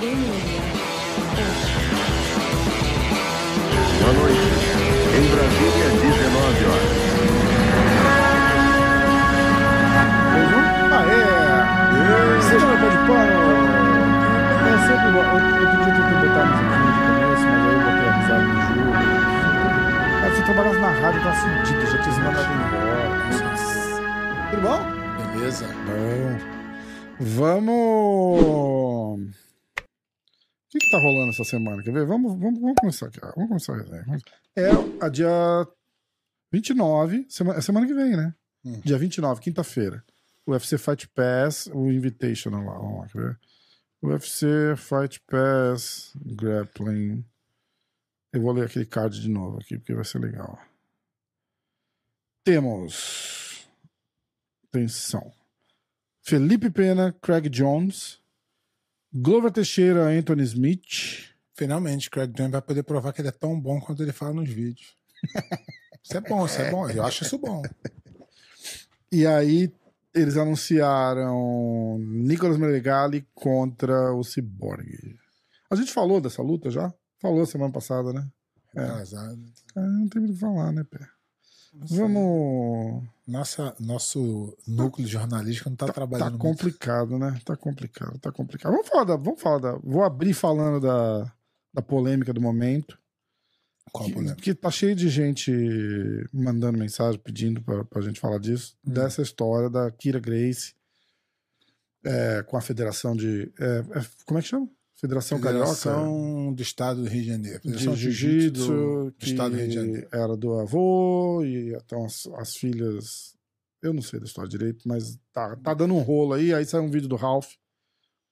Boa noite. Em Brasília, 19 horas. Aê! Seja no pé de pano! É sempre bom. Outro dia eu tentei botar a musiquinha de começo, mas aí eu botei a risada no jogo. Cara, se eu trabalhasse na rádio, tá fudido, já tinha se mandado embora. Tudo bom? Beleza. Bom. Vamos. O que, que tá rolando essa semana? Quer ver? Vamos, vamos, vamos começar aqui. Vamos começar a resenha. É a dia 29, semana, é semana que vem, né? Hum. Dia 29, quinta-feira. O UFC Fight Pass, o Invitational lá. Vamos lá, quer ver? UFC Fight Pass, Grappling. Eu vou ler aquele card de novo aqui, porque vai ser legal. Temos. Atenção. Felipe Pena, Craig Jones, Glover Teixeira, Anthony Smith, Finalmente, Craig Jones vai poder provar que ele é tão bom quanto ele fala nos vídeos. Isso é bom, isso é bom. Eu acho isso bom. E aí eles anunciaram Nicolas Meregali contra o Cyborg. A gente falou dessa luta já? Falou semana passada, né? É. Casado. Cara, não tem muito o que falar, né, Pé? Vamos. Nossa, nosso núcleo jornalístico não tá, Tá trabalhando muito. complicado, né? Tá complicado, tá complicado. Vamos falar da. Vamos falar da. Vou abrir falando da, da polêmica do momento. Qual que, problema? que tá cheio de gente mandando mensagem pedindo pra, pra gente falar disso, Hum. dessa história da Kira Grace é, com a Federação de. é, é, como é que chama? Federação, Carioca Federação do Estado do Rio de Janeiro. de Federação Jiu-Jitsu, do que Estado do Rio de Janeiro. era do avô, e então as, as filhas. Eu não sei da história direito, mas tá, tá dando um rolo aí. Aí saiu um vídeo do Ralph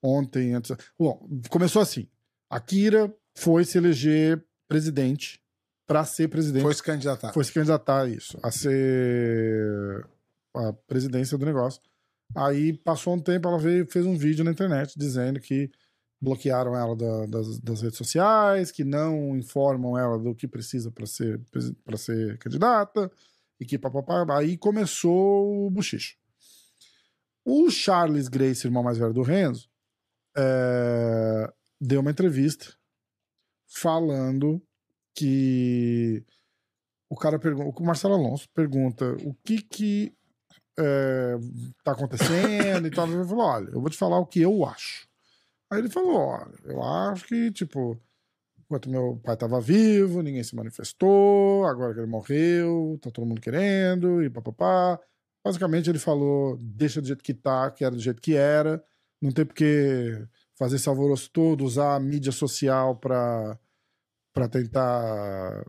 ontem. Antes... Bom, começou assim: a Kira foi se eleger presidente para ser presidente Foi se candidatar. foi se candidatar a isso, a ser a presidência do negócio. Aí passou um tempo, ela veio fez um vídeo na internet dizendo que bloquearam ela da- das, das redes sociais, que não informam ela do que precisa para ser para ser candidata e que papapá. Aí começou o buchicho. O Charles Grace, irmão mais velho do Renzo, é, deu uma entrevista falando que o cara pergunta, o Marcelo Alonso pergunta o que que é, tá acontecendo e tal. Ele falou: olha, eu vou te falar o que eu acho. Aí ele falou: olha, eu acho que, tipo, enquanto meu pai tava vivo, ninguém se manifestou, agora que ele morreu, tá todo mundo querendo, e papapá. Basicamente, ele falou: deixa do jeito que tá, que era do jeito que era, não tem porque fazer esse alvoroço todo, usar a mídia social pra, pra tentar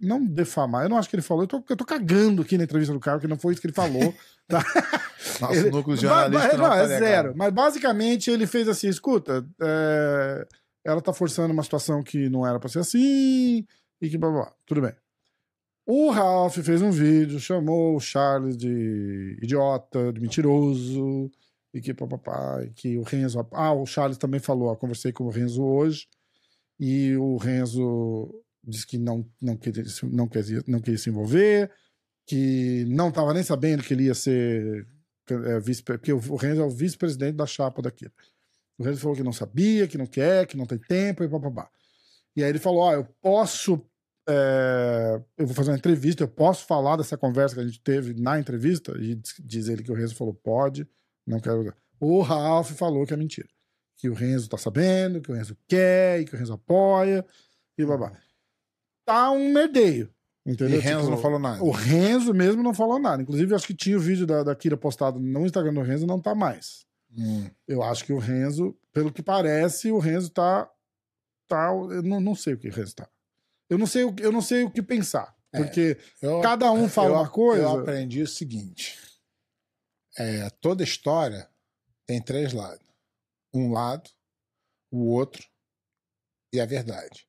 não defamar. Eu não acho que ele falou. Eu tô, eu tô cagando aqui na entrevista do cara, que não foi isso que ele falou. tá? Nosso Ele- núcleo jornalístico ba- não, não, tá é zero. Mas basicamente ele fez assim: escuta, é, ela tá forçando uma situação que não era pra ser assim, e que blá blá. blá. Tudo bem. O Ralph fez um vídeo, chamou o Charles de idiota, de mentiroso, e que papapá, e que o Renzo. Ah, o Charles também falou, ó, conversei com o Renzo hoje, e o Renzo disse que não, não, queria, não, queria, não queria se envolver, que não estava nem sabendo que ele ia ser é, vice, porque o Renzo é o vice-presidente da chapa daquilo. O Renzo falou que não sabia, que não quer, que não tem tempo e papapá. E aí ele falou: Ó, eu posso. é, eu vou fazer uma entrevista, eu posso falar dessa conversa que a gente teve na entrevista? E diz ele que o Renzo falou: pode, não quero. O Ralph falou que é mentira. Que o Renzo tá sabendo, que o Renzo quer e que o Renzo apoia e babá. Tá um merdeio. Entendeu? E Renzo Tipo, não falou nada. o Renzo mesmo não falou nada. Inclusive, acho que tinha o vídeo da, da Kira postado no Instagram do Renzo, não tá mais. Hum. Eu acho que o Renzo, pelo que parece, o Renzo tá. tá eu não, não sei o que o Renzo tá. Eu não sei o, que- eu não sei o que pensar. É. Porque Eu- cada um fala eu- uma coisa. Eu aprendi o seguinte: é, toda história tem três lados. Um lado, o outro e a verdade.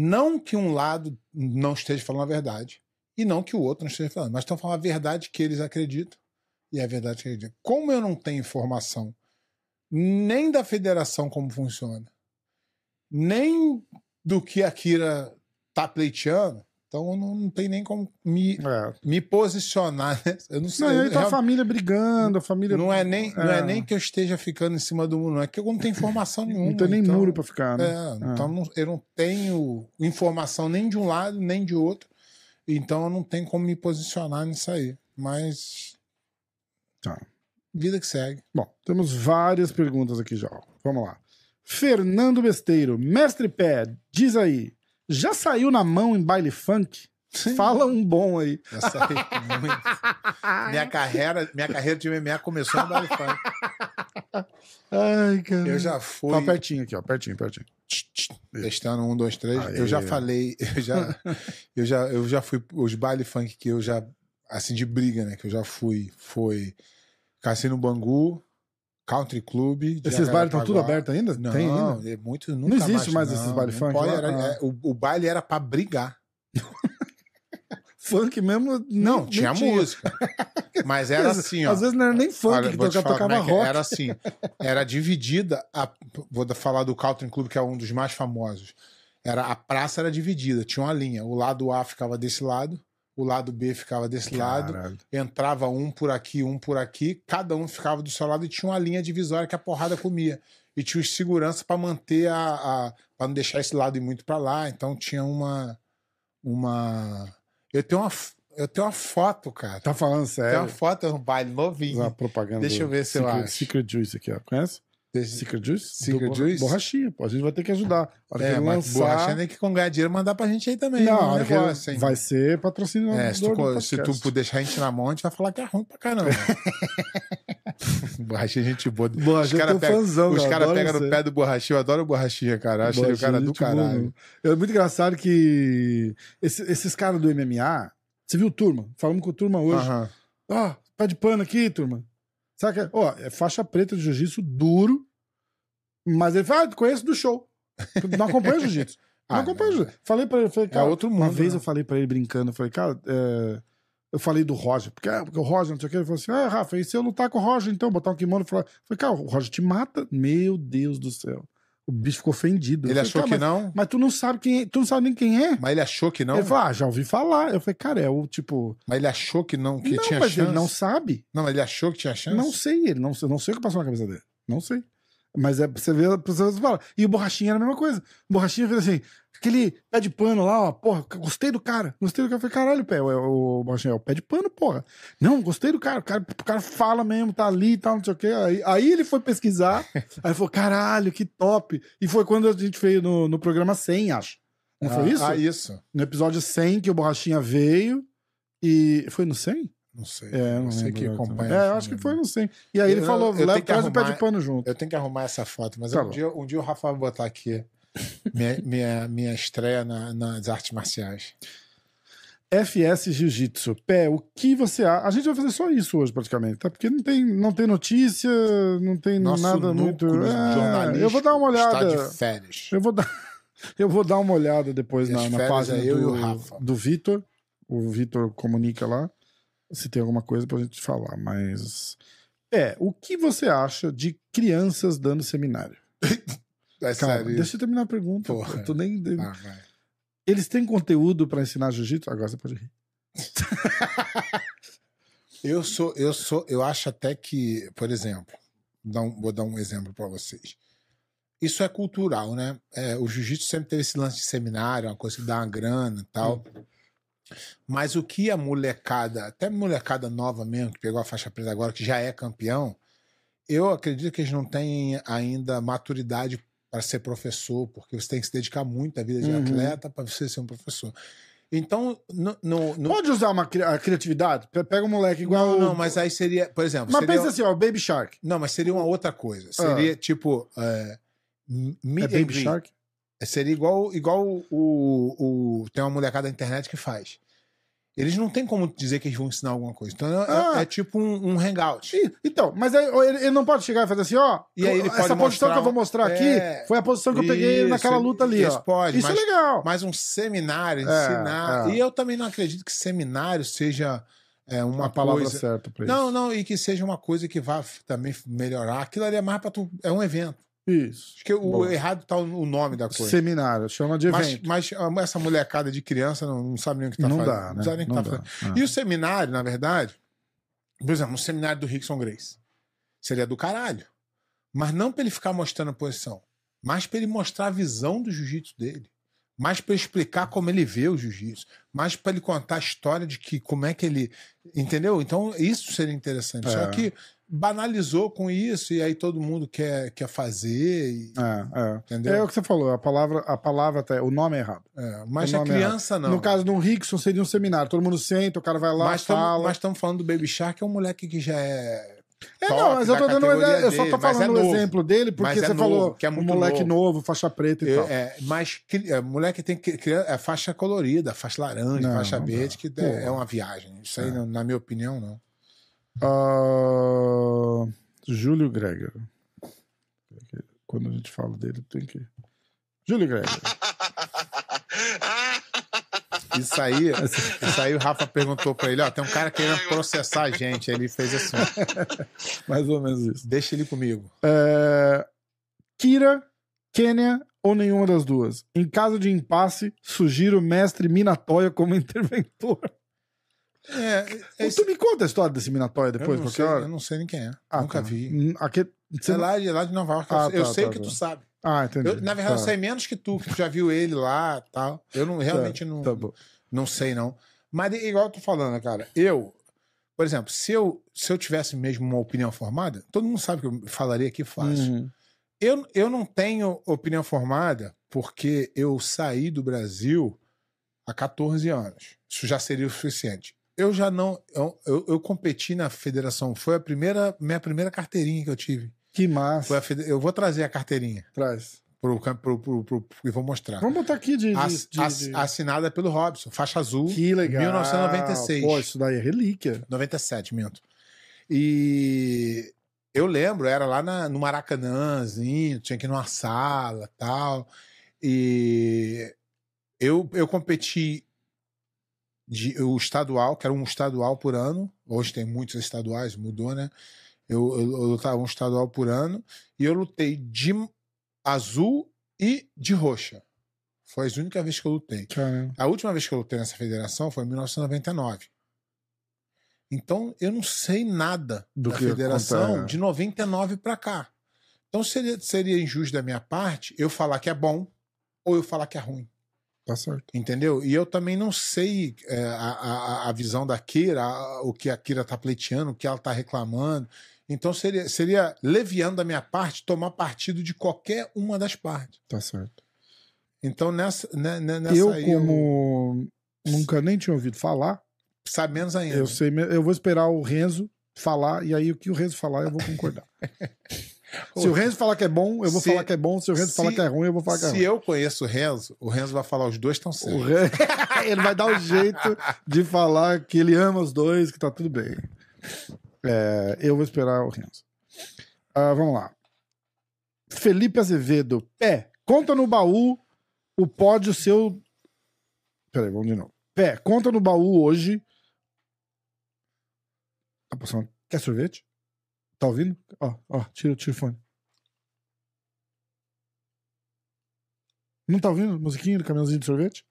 Não que um lado não esteja falando a verdade e não que o outro não esteja falando, mas estão falando a verdade que eles acreditam e a verdade que eles acreditam. Como eu não tenho informação nem da federação como funciona, nem do que a Kira tá pleiteando, Então não, não tem nem como me, É. me posicionar. Né? Eu não sei. Não, aí eu tá a família brigando, a família. não é nem, não é É. nem que eu esteja ficando em cima do muro, não é que eu não tenho informação nenhuma. Não tem nem então- muro pra ficar, né? É, então não- eu não tenho informação nem de um lado, nem de outro. Então eu não tenho como me posicionar nisso aí. Mas. Tá. Vida que segue. Bom, temos várias perguntas aqui já. Vamos lá. Fernando Besteiro, mestre pé, diz aí, já saiu na mão em baile funk? Fala um bom aí. Essa aí, muito. minha, carreira, minha carreira de MMA começou no baile funk. Ai, cara. Eu já fui. Ó, pertinho aqui, ó, pertinho, pertinho. Testando um, dois, três. Aê. Eu já falei, eu já, eu já, eu já fui os baile funk que eu já assim de briga, né? Que eu já fui, foi Cassino Bangu, Country Club. Esses bailes estão tudo abertos ainda? Não, Tem ainda? é muito nunca existe mais esses baile não funk pode, era- Ah. é, o, o baile era pra brigar. Funk mesmo? nem- Não, nem tinha música. Mas era assim, ó. Às vezes não era nem funk Olha, que tocava, tocava é que rock. Era assim, era dividida. A, vou falar do Country Club, que é um dos mais famosos. Era a praça era dividida, tinha uma linha. O lado A ficava desse lado, o lado B ficava desse lado. Caralho. Entrava um por aqui, um por aqui. Cada um ficava do seu lado e tinha uma linha divisória que a porrada comia. E tinha os segurança para manter a, a para não deixar esse lado ir muito para lá. Então tinha uma uma eu tenho uma eu tenho uma foto, cara. Tá falando Tem uma sério? foto no baile novinho. Uma propaganda. Deixa eu ver se eu acho. Secret Juice aqui, ó. Conhece? Secret Juice? Secret Do Juice? Borrachinha, pô. A gente vai ter que ajudar. A É, lançar... borrachinha tem que com ganhar dinheiro mandar pra gente aí também. Não, um negócio, vai ser patrocínio É, se tu, se tu puder deixar a gente na mão, a gente vai falar que é ruim pra caramba. borrachinha é gente boa. Borrachinha os caras pegam fãzão, os cara pegam no pé do borrachinho. Eu adoro borrachinha, cara. Acho ele o cara do Borrachinha, gente caralho. É muito engraçado que esse- esses caras do MMA... Você viu o Turma? Falamos com o Turma hoje. Ó, pé de pano aqui, turma. Sabe que é? Ó, é faixa preta de jiu-jitsu duro, mas ele fala, ah, conheço do show. Não acompanha jiu-jitsu. Não Ah, acompanha jiu-jitsu. Falei pra ele, falei, É cara, outro uma mundo, vez né? eu falei pra ele brincando, eu falei, cara, é, eu falei do Roger, porque, ah, porque o Roger, não sei o que, ele falou assim, ah, Rafa, e se eu lutar com o Roger, então, botar um kimono, eu falei, cara, o Roger te mata? Meu Deus do céu. O bicho ficou ofendido. Ele falei, achou "Cara, que mas, não, Mas tu não sabe quem é, tu não sabe nem quem é. mas ele achou que não. Ele falou, ah, já ouvi falar. Eu falei, cara, é o tipo. Mas ele achou que não, que não, tinha mas chance. ele não sabe. Não, mas ele achou que tinha chance. Não sei, ele não, eu não sei o que passou na cabeça dele. Não sei. Mas é pra você ver, pra você falar. E o Borrachinha era a mesma coisa. O Borrachinha fez assim, aquele pé de pano lá, ó, porra, gostei do cara. Gostei do cara. Eu falei, caralho, pé, o, o Borrachinha, é o pé de pano, porra. Não, gostei do cara. O cara, o cara fala mesmo, tá ali e tal, não sei o quê. Aí, aí ele foi pesquisar, aí falou, caralho, que top. E foi quando a gente fez no, no programa 100, acho. Não Ah, foi isso? Ah, isso. No episódio 100 que o Borrachinha veio e... Foi no 100? Não sei. É, não lembro que acompanha. É, eu acho que foi no 100. E aí ele Eu- falou, eu tenho leva, traz o pé de pano junto. Eu tenho que arrumar essa foto, mas Tá um, dia, um dia o Rafa vai botar aqui minha, minha, minha estreia na- nas artes marciais. FS Jiu-Jitsu. Pé, o que você acha? A gente vai fazer só isso hoje, praticamente, tá? Porque não tem, não tem notícia, não tem Nosso nada muito. É, eu vou dar uma olhada. Está de férias. Eu vou dar, eu vou dar uma olhada depois na, na férias página é eu e do, o Rafa. do Vitor. O Vitor comunica lá se tem alguma coisa pra gente falar, mas. É, o que você acha de crianças dando seminário? É Cara, sério. deixa eu terminar a pergunta. Porra. Eu tô nem. Ah. Eles têm conteúdo pra ensinar jiu-jitsu? Agora você pode rir. Eu sou, eu sou, eu acho até que, por exemplo, um- vou dar um exemplo para vocês. Isso é cultural, né? É, o jiu-jitsu sempre teve esse lance de seminário, uma coisa que dá uma grana e tal. Mas o que a molecada, até molecada nova mesmo, que pegou a faixa preta agora, que já é campeão, eu acredito que eles não têm ainda maturidade para ser professor, porque você tem que se dedicar muito à vida de Uhum. atleta para você ser um professor. Então, no, no, no- Pode usar uma cri- a criatividade? Pe- Pega um moleque igual. não, não, mas aí seria, por exemplo, Mas seria, pensa assim, ó, Baby Shark. não, mas seria uma outra coisa. Seria tipo é, meet É and Baby. Shark? Seria igual, igual o, o. Tem uma molecada da internet que faz. Eles não tem como dizer que eles vão ensinar alguma coisa. Então é, Ah. é tipo um, um hangout. Ih, Então, mas aí ele, ele não pode chegar e fazer assim, ó. E aí ele essa posição que eu vou mostrar aqui É. foi a posição que eu peguei Isso, naquela luta ali, isso ó. pode, Isso mas, é legal. mas um seminário, É, ensinar. é. E eu também não acredito que seminário seja é, uma a palavra coisa. certa pra isso. Não, não, e que seja uma coisa que vá também melhorar. Aquilo ali é mais pra tu. É um evento. Isso. Acho que o Boa. errado tá o nome da coisa. Seminário, chama de Mas, evento. mas ah, essa molecada de criança não, não sabe nem o que tá não fazendo. dá, né? Não sabe nem o que Não tá dá. fazendo. E o seminário, na verdade, por exemplo, um seminário do Rickson Grace. Seria do caralho. Mas não pra ele ficar mostrando a posição. Mas pra ele mostrar a visão do jiu-jitsu dele. Mais ele explicar como ele vê o jiu-jitsu. Mais pra ele contar a história de que como é que ele. Entendeu? Então, isso seria interessante. Só É. que banalizou com isso, e aí todo mundo quer, quer fazer. e- É, é. Entendeu? É o que você falou, a palavra, a palavra até, o nome é errado. é, mas a é criança não. No caso do Rickson, seria um seminário. Todo mundo senta, o cara vai lá, mas tamo- fala. mas estamos falando do Baby Shark, é um moleque que já é. É, top não, mas eu tô dando ideia. Eu só tô mas falando é o exemplo dele, porque é você novo, falou que é um muito moleque novo. novo, faixa preta e É, tal. é, mas é, moleque tem que é faixa colorida, faixa laranja, Não, faixa verde, que é, é uma viagem. Isso aí, É. na minha opinião, não. Ah, Júlio Greger. Quando a gente fala dele, tem que. Júlio Greger. Isso aí, isso aí o Rafa perguntou pra ele, ó, tem um cara querendo processar a gente. Aí ele fez assim, Mais ou menos isso. deixa ele comigo. É, Kira, Kênia ou nenhuma das duas? Em caso de impasse, sugiro o mestre Minatoya como interventor. É, esse- tu me conta a história desse eu, depois, não qualquer sei, hora? eu não sei nem quem é. Ah, Nunca tá. vi. Hum, Aqui, você É não- lá, de, lá de Nova York. Ah, eu tá, sei tá, o que tá. tu sabe. Ah, entendi. Eu, na verdade, Tá. eu sei menos que tu, que tu já viu ele lá tal. Eu não, realmente não, Tá bom. não sei, não. Mas igual eu tô falando, cara, eu, por exemplo, se eu, se eu tivesse mesmo uma opinião formada, todo mundo sabe que eu falaria aqui fácil. Uhum. Eu, eu não tenho opinião formada porque eu saí do Brasil há 14 anos. Isso já seria o suficiente. Eu já não. Eu, eu, eu competi na federação. Foi a primeira, minha primeira carteirinha que eu tive. Que massa. Eu vou trazer a carteirinha Traz. pro, pro, pro, pro, e vou mostrar. Vamos botar aqui de. de- ass- de- Assinada pelo Robson, faixa azul, Que legal. 1996. Pô, isso daí é relíquia. 97, minto. E eu lembro, era lá na- no Maracanãzinho, tinha que ir numa sala tal. E eu, eu competi de, o estadual, que era um estadual por ano. Hoje tem muitos estaduais, mudou, né? Eu, eu, eu lutava um estadual por ano e eu lutei de azul e de roxa. Foi as únicas vezes que eu lutei. Caramba. A última vez que eu lutei nessa federação foi em 1999. Então eu não sei nada Do da federação acontece. de 99 para cá. Então seria, seria injusto da minha parte eu falar que é bom ou eu falar que é ruim. Tá certo. Entendeu? E eu também não sei é, a, a, a visão da Kira, a- o que a Kira tá pleiteando, o que ela tá reclamando. Então seria, seria leviano da minha parte tomar partido de qualquer uma das partes. Tá certo. Então nessa, né, né, nessa eu, aí, como nunca nem tinha ouvido falar, sabe menos ainda. eu sei, eu vou esperar o Renzo falar, e aí o que o Renzo falar, eu vou concordar. Se o Renzo falar que é bom, eu vou Se- falar que é bom. Se o Renzo se- falar que é ruim, eu vou falar que é Se ruim. eu conheço o Renzo, o Renzo vai falar os dois estão certos. Ele vai dar o jeito de falar que ele ama os dois, que tá tudo bem. É, eu vou esperar o Renzo. Ah, vamos lá. Felipe Azevedo. Pé, conta no baú o pódio seu. Peraí, vamos de novo. Pé, conta no baú hoje. Tá passando. Quer sorvete? Tá ouvindo? Ó, ó, tira, tira o fone. Não tá ouvindo? Musiquinha do caminhãozinho de sorvete?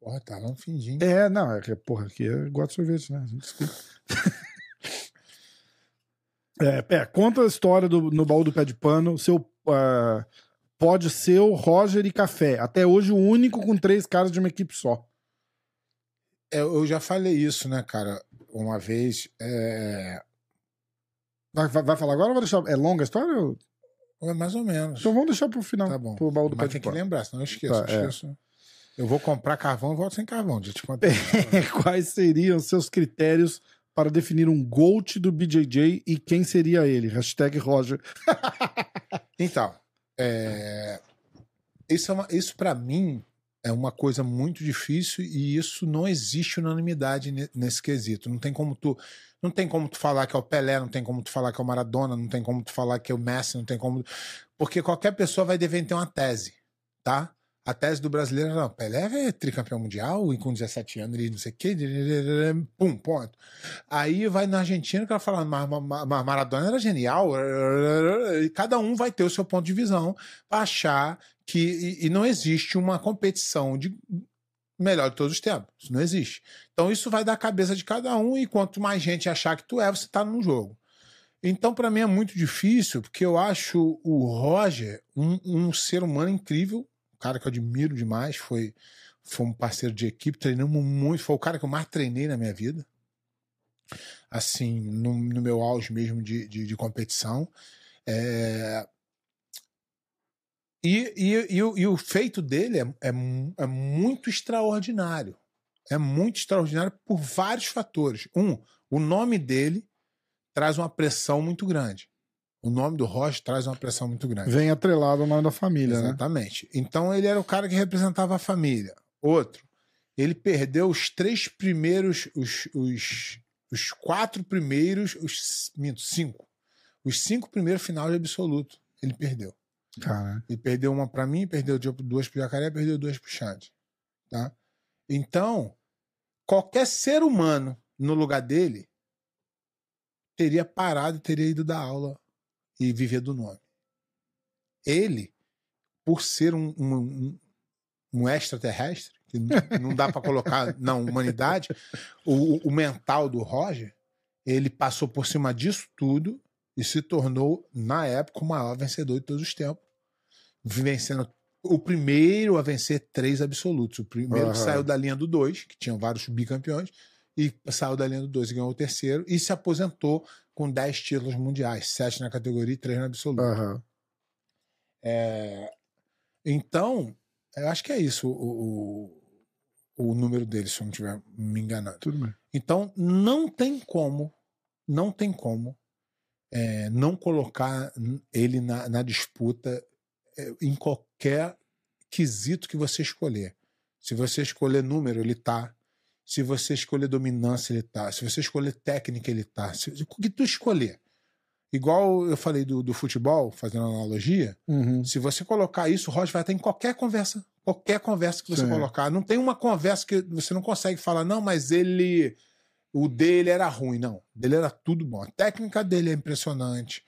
Porra, tá lá um findinho. É, não, é que, porra, aqui é gosto de sorvete, né? A gente escuta. é, pé, conta a história do, no baú do pé de pano. Seu ah, pode ser o Roger e Café. Até hoje, o único com três caras de uma equipe só. É, eu já falei isso, né, cara? Uma vez. É, Vai, vai, vai falar agora ou vai deixar? É longa a história? ou- é mais ou menos. Então vamos deixar pro final. Tá bom. Pro baú do Mas tem que lembrar, senão eu esqueço. Tá, eu, é. esqueço. eu vou comprar carvão e volto sem carvão. Já te contei. Quais seriam seus critérios para definir um GOAT do BJJ e quem seria ele? Hashtag Roger. Então, é, isso, é uma- isso para mim é uma coisa muito difícil e isso não existe unanimidade ne- nesse quesito. Não tem como tu, não tem como tu falar que é o Pelé, não tem como tu falar que é o Maradona, não tem como tu falar que é o Messi, não tem como, porque qualquer pessoa vai dever ter uma tese, tá? A tese do brasileiro era, não, Pelé é tricampeão mundial e com 17 anos ele não sei o quê, pum, ponto. Aí vai na Argentina, que ela fala, mas mas Maradona era genial, e cada um vai ter o seu ponto de visão para achar que e, e não existe uma competição de melhor de todos os tempos. Isso não existe. Então isso vai da cabeça de cada um e quanto mais gente achar que tu é, você tá no jogo. Então, para mim é muito difícil, porque eu acho o Roger um, um ser humano incrível, um cara que eu admiro demais, foi, foi um parceiro de equipe, treinamos muito, foi o cara que eu mais treinei na minha vida. Assim, no, no meu auge mesmo de, de, de competição. É... E, e, e, e, o feito dele é, é, é muito extraordinário. É muito extraordinário por vários fatores. Um, o nome dele traz uma pressão muito grande. O nome do Rocha traz uma pressão muito grande. Vem atrelado ao nome da família, Exatamente. né? Exatamente. Então ele era o cara que representava a família. Outro, ele perdeu os três primeiros, os, os, os quatro primeiros, os minto, cinco. Os cinco primeiros finais de absoluto. Ele perdeu. Cara. Ele perdeu uma para mim, perdeu duas pro Jacaré, perdeu duas pro Xande. Tá? Então, qualquer ser humano no lugar dele teria parado, teria ido dar aula e viver do nome. Ele, por ser um, um, um extraterrestre, que não dá para colocar na humanidade, o, o mental do Roger, ele passou por cima disso tudo e se tornou, na época, o maior vencedor de todos os tempos. Vencendo o primeiro a vencer três absolutos. O primeiro uhum. saiu da linha do dois, que tinha vários bicampeões, e saiu da linha do 2 e ganhou o terceiro e se aposentou com 10 títulos mundiais, 7 na categoria e 3 na absoluta. Uhum. É... Então, eu acho que é isso o, o, o número dele, se eu não estiver me enganando. Tudo bem. Então, não tem como, não tem como é, não colocar ele na, na disputa em qualquer quesito que você escolher. Se você escolher número, ele tá. Se você escolher dominância, ele tá. Se você escolher técnica, ele tá. Se, o que tu escolher. Igual eu falei do, do futebol, fazendo analogia, uhum. se você colocar isso, o Roger vai estar em qualquer conversa. Qualquer conversa que você Sim. colocar. Não tem uma conversa que você não consegue falar, não, mas ele. O dele era ruim. Não. Dele era tudo bom. A técnica dele é impressionante.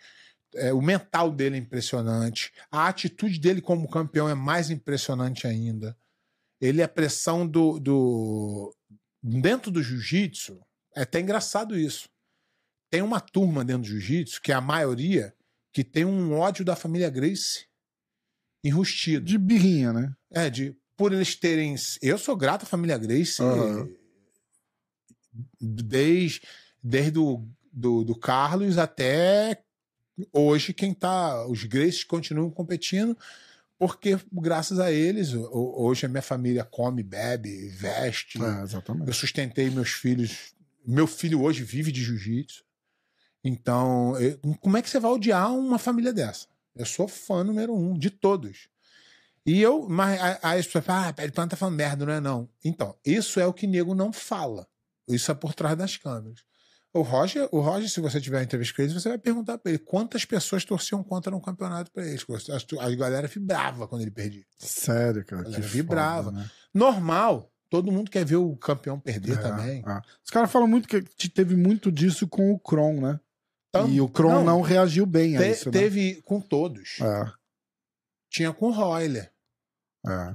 É, o mental dele é impressionante. A atitude dele como campeão é mais impressionante ainda. Ele, a pressão do, do, dentro do jiu-jitsu, é até engraçado isso. Tem uma turma dentro do jiu-jitsu, que é a maioria, que tem um ódio da família Grace enrustido. De birrinha, né? É, de por eles terem. Eu sou grato à família Grace uhum. desde, desde o do, do Carlos até hoje, quem tá. Os Graces continuam competindo porque graças a eles, hoje a minha família come, bebe, veste. É, exatamente. Eu sustentei meus filhos. Meu filho hoje vive de jiu-jitsu. Então, eu, como é que você vai odiar uma família dessa? Eu sou fã número um de todos. E eu, mas aí as pessoas falam, ah, Pé Plano tá falando merda, não é não. Então, isso é o que nego não fala. Isso é por trás das câmeras. O Roger, o Roger, se você tiver entrevista com ele, você vai perguntar para ele quantas pessoas torciam contra no campeonato para ele. A galera vibrava quando ele perdia. Sério, cara. A galera vibrava. Foda, né? Normal. Todo mundo quer ver o campeão perder é, também. É. Os caras falam muito que teve muito disso com o Kron, né? Então, e o Kron não, não, reagiu bem a isso. Né? Teve com todos. É. Tinha com o Royler. É.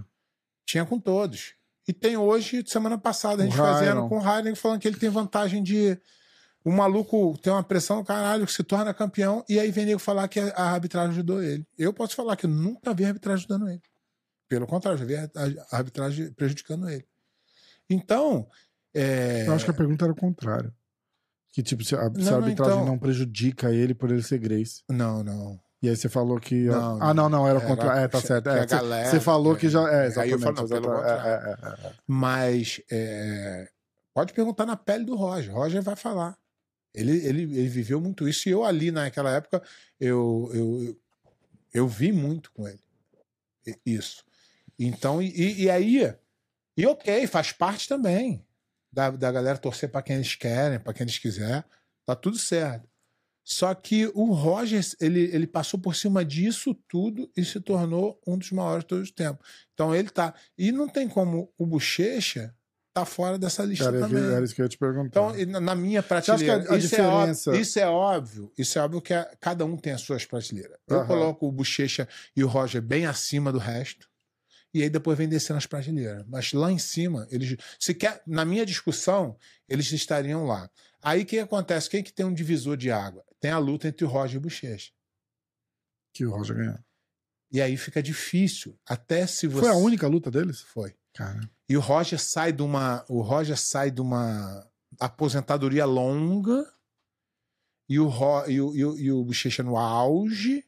Tinha com todos. E tem hoje, semana passada, a gente fazendo com o Rainer falando que ele tem vantagem de o maluco tem uma pressão, caralho, que se torna campeão, e aí vem nego falar que a arbitragem ajudou ele. Eu posso falar que eu nunca vi a arbitragem ajudando ele. Pelo contrário, já vi a arbitragem prejudicando ele. Então. É... Eu acho que a pergunta era o contrário. Que tipo, se a, não, se a arbitragem então... não prejudica ele por ele ser Grace. Não, não. E aí você falou que. Não, ah, não, não, era o contrário. É, tá certo. É, você, galera, você falou que já. É, exatamente. Aí eu falo, não, pelo contrário. É, é, é, Mas. Pode perguntar na pele do Roger. Roger vai falar. Ele, ele, ele viveu muito isso e eu ali naquela época eu, eu, eu vi muito com ele isso. Então, e, e aí, e ok, faz parte também da, da galera torcer para quem eles querem, para quem eles quiser, tá tudo certo. Só que o Rogers, ele, ele passou por cima disso tudo e se tornou um dos maiores de todos os tempos. Então ele tá. E não tem como o Bochecha tá fora dessa lista Era, também. era isso que eu ia te perguntar. Então, na- minha prateleira, a- a isso, diferença- é óbvio, isso é óbvio. Isso é óbvio que a- cada um tem as suas prateleiras. Eu Aham. coloco o Bochecha e o Roger bem acima do resto. E aí depois vem descendo as prateleiras. Mas lá em cima, eles. Se quer, na minha discussão, eles estariam lá. Aí o que acontece? Quem que tem um divisor de água? Tem a luta entre o Roger e o Bochecha. que o Roger ganhou. E aí fica difícil. Até se você. Foi a única luta deles? Foi. Cara. E o Roger sai de uma. O Roger sai de uma aposentadoria longa. E o, Ro, e o, e o, e o Bochecha no auge.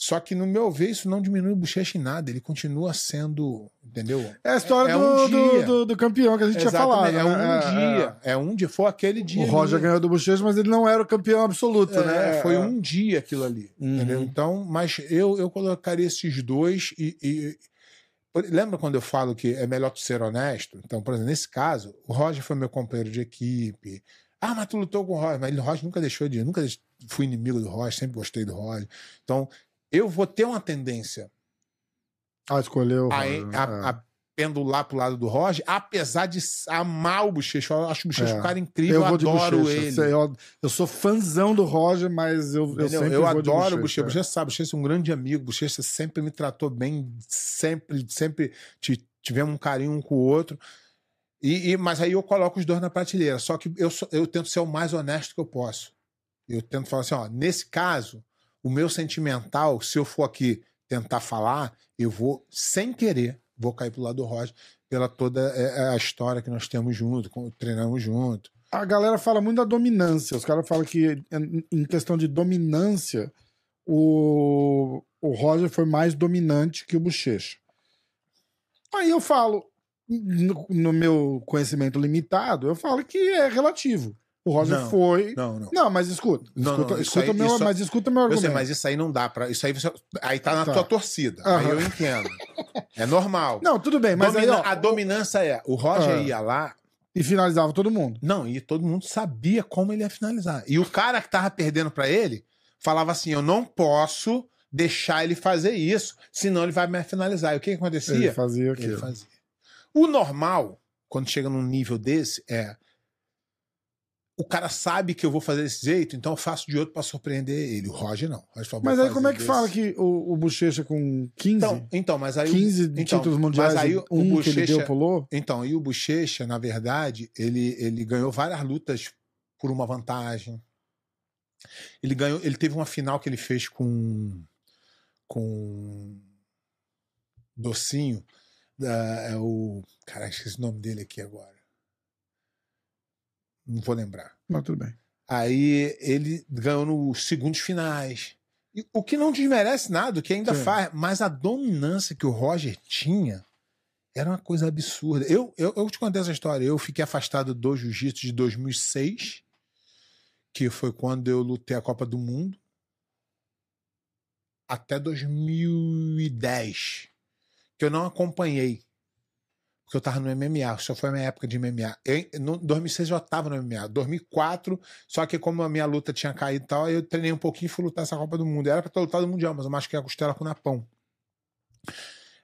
Só que, no meu ver, isso não diminui o Bochecha em nada. Ele continua sendo. Entendeu? É a história É do, um do, do, do campeão que a gente tinha falado. é um né? dia. É, um dia. Foi aquele dia. O Roger ali. ganhou do Bochecha, mas ele não era o campeão absoluto, É, né? foi É. um dia aquilo ali. Uhum. Entendeu? Então, mas eu, eu colocaria esses dois e, e- Lembra quando eu falo que é melhor tu ser honesto? Então, por exemplo, nesse caso, o Roger foi meu companheiro de equipe. Ah, mas tu lutou com o Roger. Mas o Roger nunca deixou de. Nunca fui inimigo do Roger, sempre gostei do Roger. Então, eu vou ter uma tendência Ah, escolheu. o a, Roger, a, é. a pendular pro lado do Roger, apesar de amar o Bochecha. Eu acho o Bochecha É. um cara incrível, eu, adoro ele. Sei, Eu, eu sou fãzão do Roger, mas eu, eu sempre Eu, adoro o Bochecha. Bochecha sabe, Bochecha é um grande amigo. Bochecha sempre me tratou bem, sempre, sempre ti- tivemos um carinho um com o outro. E, e- mas aí eu coloco os dois na prateleira. Só que eu, eu tento ser o mais honesto que eu posso. Eu tento falar assim: ó, nesse caso, o meu sentimental, se eu for aqui tentar falar, eu vou, sem querer, vou cair pro lado do Roger, pela toda é, a história que nós temos junto, treinamos junto. A galera fala muito da dominância. Os caras falam que, em questão de dominância, o, o Roger foi mais dominante que o Bochecha. Aí eu falo, no, no meu conhecimento limitado, eu falo que é relativo. O Roger Não, foi. Não, não. Não, mas escuta. Não, escuta, não, escuta aí- meu, isso- mas escuta meu Eu argumento. sei, mas isso aí não dá pra. Isso aí você. Aí tá na Tá. tua torcida. Aí Aham. eu entendo. É normal. Não, tudo bem, mas Domina- aí, ó, a dominância é. O Roger Ah. ia lá. E finalizava todo mundo. Não, e todo mundo sabia como ele ia finalizar. E o cara que tava perdendo pra ele falava assim: eu não posso deixar ele fazer isso, senão ele vai me finalizar. E o que, que Ele acontecia? fazia Ele aquilo. fazia. O normal, quando chega num nível desse, é. O cara sabe que eu vou fazer desse jeito, então eu faço de outro pra surpreender ele. O Roger não. O Roger Mas "Vou aí como é que fazer fala desse." que o, o Bochecha com 15, Então, então, mas aí. o- 15 então, títulos mundiais, mas aí o um que ele deu pulou? Então, e o Bochecha, na verdade, ele, ele ganhou várias lutas por uma vantagem. Ele ganhou, ele teve uma final que ele fez com com Docinho, da- é o, cara, esqueci o nome dele aqui agora. Não vou lembrar. Não, tudo bem. Aí ele ganhou nos segundos finais. O que não desmerece nada, o que ainda Sim. faz, mas a dominância que o Roger tinha era uma coisa absurda. Eu, eu, eu te contei essa história. Eu fiquei afastado do jiu-jitsu de 2006, que foi quando eu lutei a Copa do Mundo, até 2010, que eu não acompanhei. Porque eu tava no MMA, só foi a minha época de MMA. Em no 2006 eu já tava no MMA. 2004, só que como a minha luta tinha caído e tal, eu treinei um pouquinho e fui lutar essa Copa do Mundo. Era pra ter lutado o Mundial, mas eu machuquei a costela com o Napão.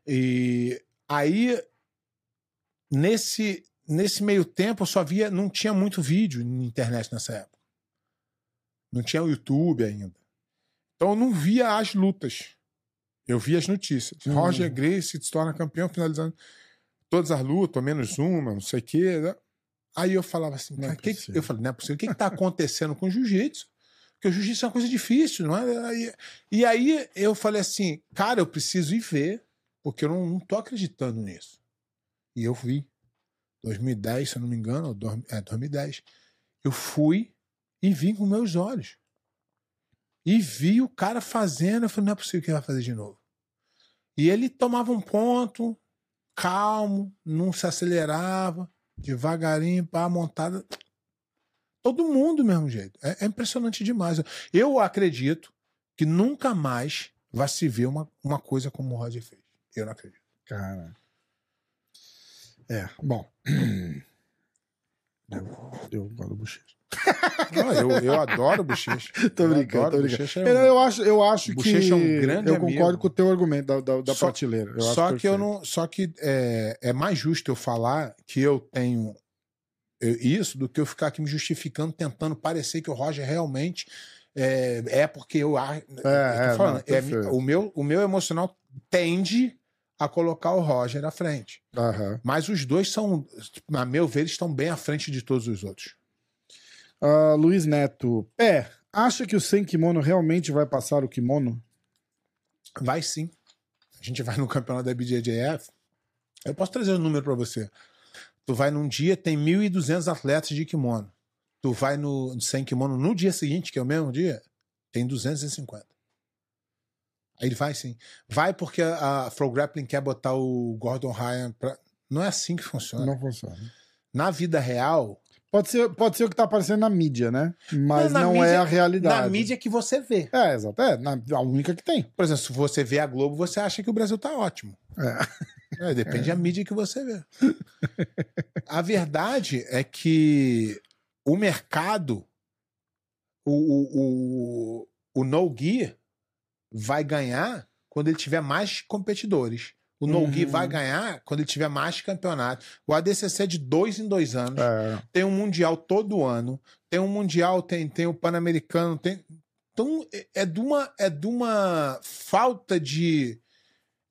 E aí, nesse, nesse meio tempo, eu só via. Não tinha muito vídeo na internet nessa época. Não tinha o YouTube ainda. Então eu não via as lutas. Eu via as notícias. Uhum. Roger Gracie se torna campeão, finalizando todas as lutas, menos uma, não sei o quê. né? Aí eu falava assim, Não é "Cara, que que-" eu falei, não é possível. O que está acontecendo com o jiu-jitsu? Porque o jiu-jitsu é uma coisa difícil, não é? E aí eu falei assim, cara, eu preciso ir ver, porque eu não, não tô acreditando nisso. E eu vi. 2010, se eu não me engano, é 2010. Eu fui e vi com meus olhos. E vi o cara fazendo, eu falei, não é possível que ele vai fazer de novo. E ele tomava um ponto, calmo, não se acelerava, devagarinho, pá, montada. Todo mundo do mesmo jeito. É, é impressionante demais. Eu acredito que nunca mais vai se ver uma, uma coisa como o Roger fez. Eu não acredito. Cara. É, bom. Eu gosto do bochecha. Não, eu, eu adoro o Bochecha. Tô Eu brincando, adoro tô brincando. Bochecha, é um- eu acho, eu acho que. Bochecha é um grande Eu amigo. concordo com o teu argumento da, da, da Só- prateleira. Eu Só que eu não. Só que é, é mais justo eu falar que eu tenho eu- isso do que eu ficar aqui me justificando, tentando parecer que o Roger realmente é, é porque eu acho. É, é, é, o, meu, o meu emocional tende a colocar o Roger à frente. Aham. Mas os dois são, a meu ver, estão bem à frente de todos os outros. Ah, Luiz Neto. É, acha que o sem kimono realmente vai passar o kimono? Vai sim. A gente vai no campeonato da BJJF. Eu posso trazer o número para você. Tu vai num dia, tem 1.200 atletas de kimono. Tu vai no sem kimono no dia seguinte, que é o mesmo dia, tem 250. Aí ele vai sim. Vai porque a, a Flow Grappling quer botar o Gordon Ryan pra. Não é assim que funciona. Não funciona. Na vida real, Pode ser, pode ser o que tá aparecendo na mídia, né? Mas Na não mídia- é a realidade. na mídia que você vê. É, exato. É, na- a única que tem. Por exemplo, se você vê a Globo, você acha que o Brasil tá ótimo. É. É, depende da mídia que você vê. A verdade é que o mercado, o, o, o, o no-gi vai ganhar quando ele tiver mais competidores. O no-gi Uhum. vai ganhar quando ele tiver mais campeonato. O ADCC é de dois em dois anos. É. Tem um mundial todo ano. Tem um mundial, tem, tem o pan-americano. Tem... Então é- é de uma é de uma falta de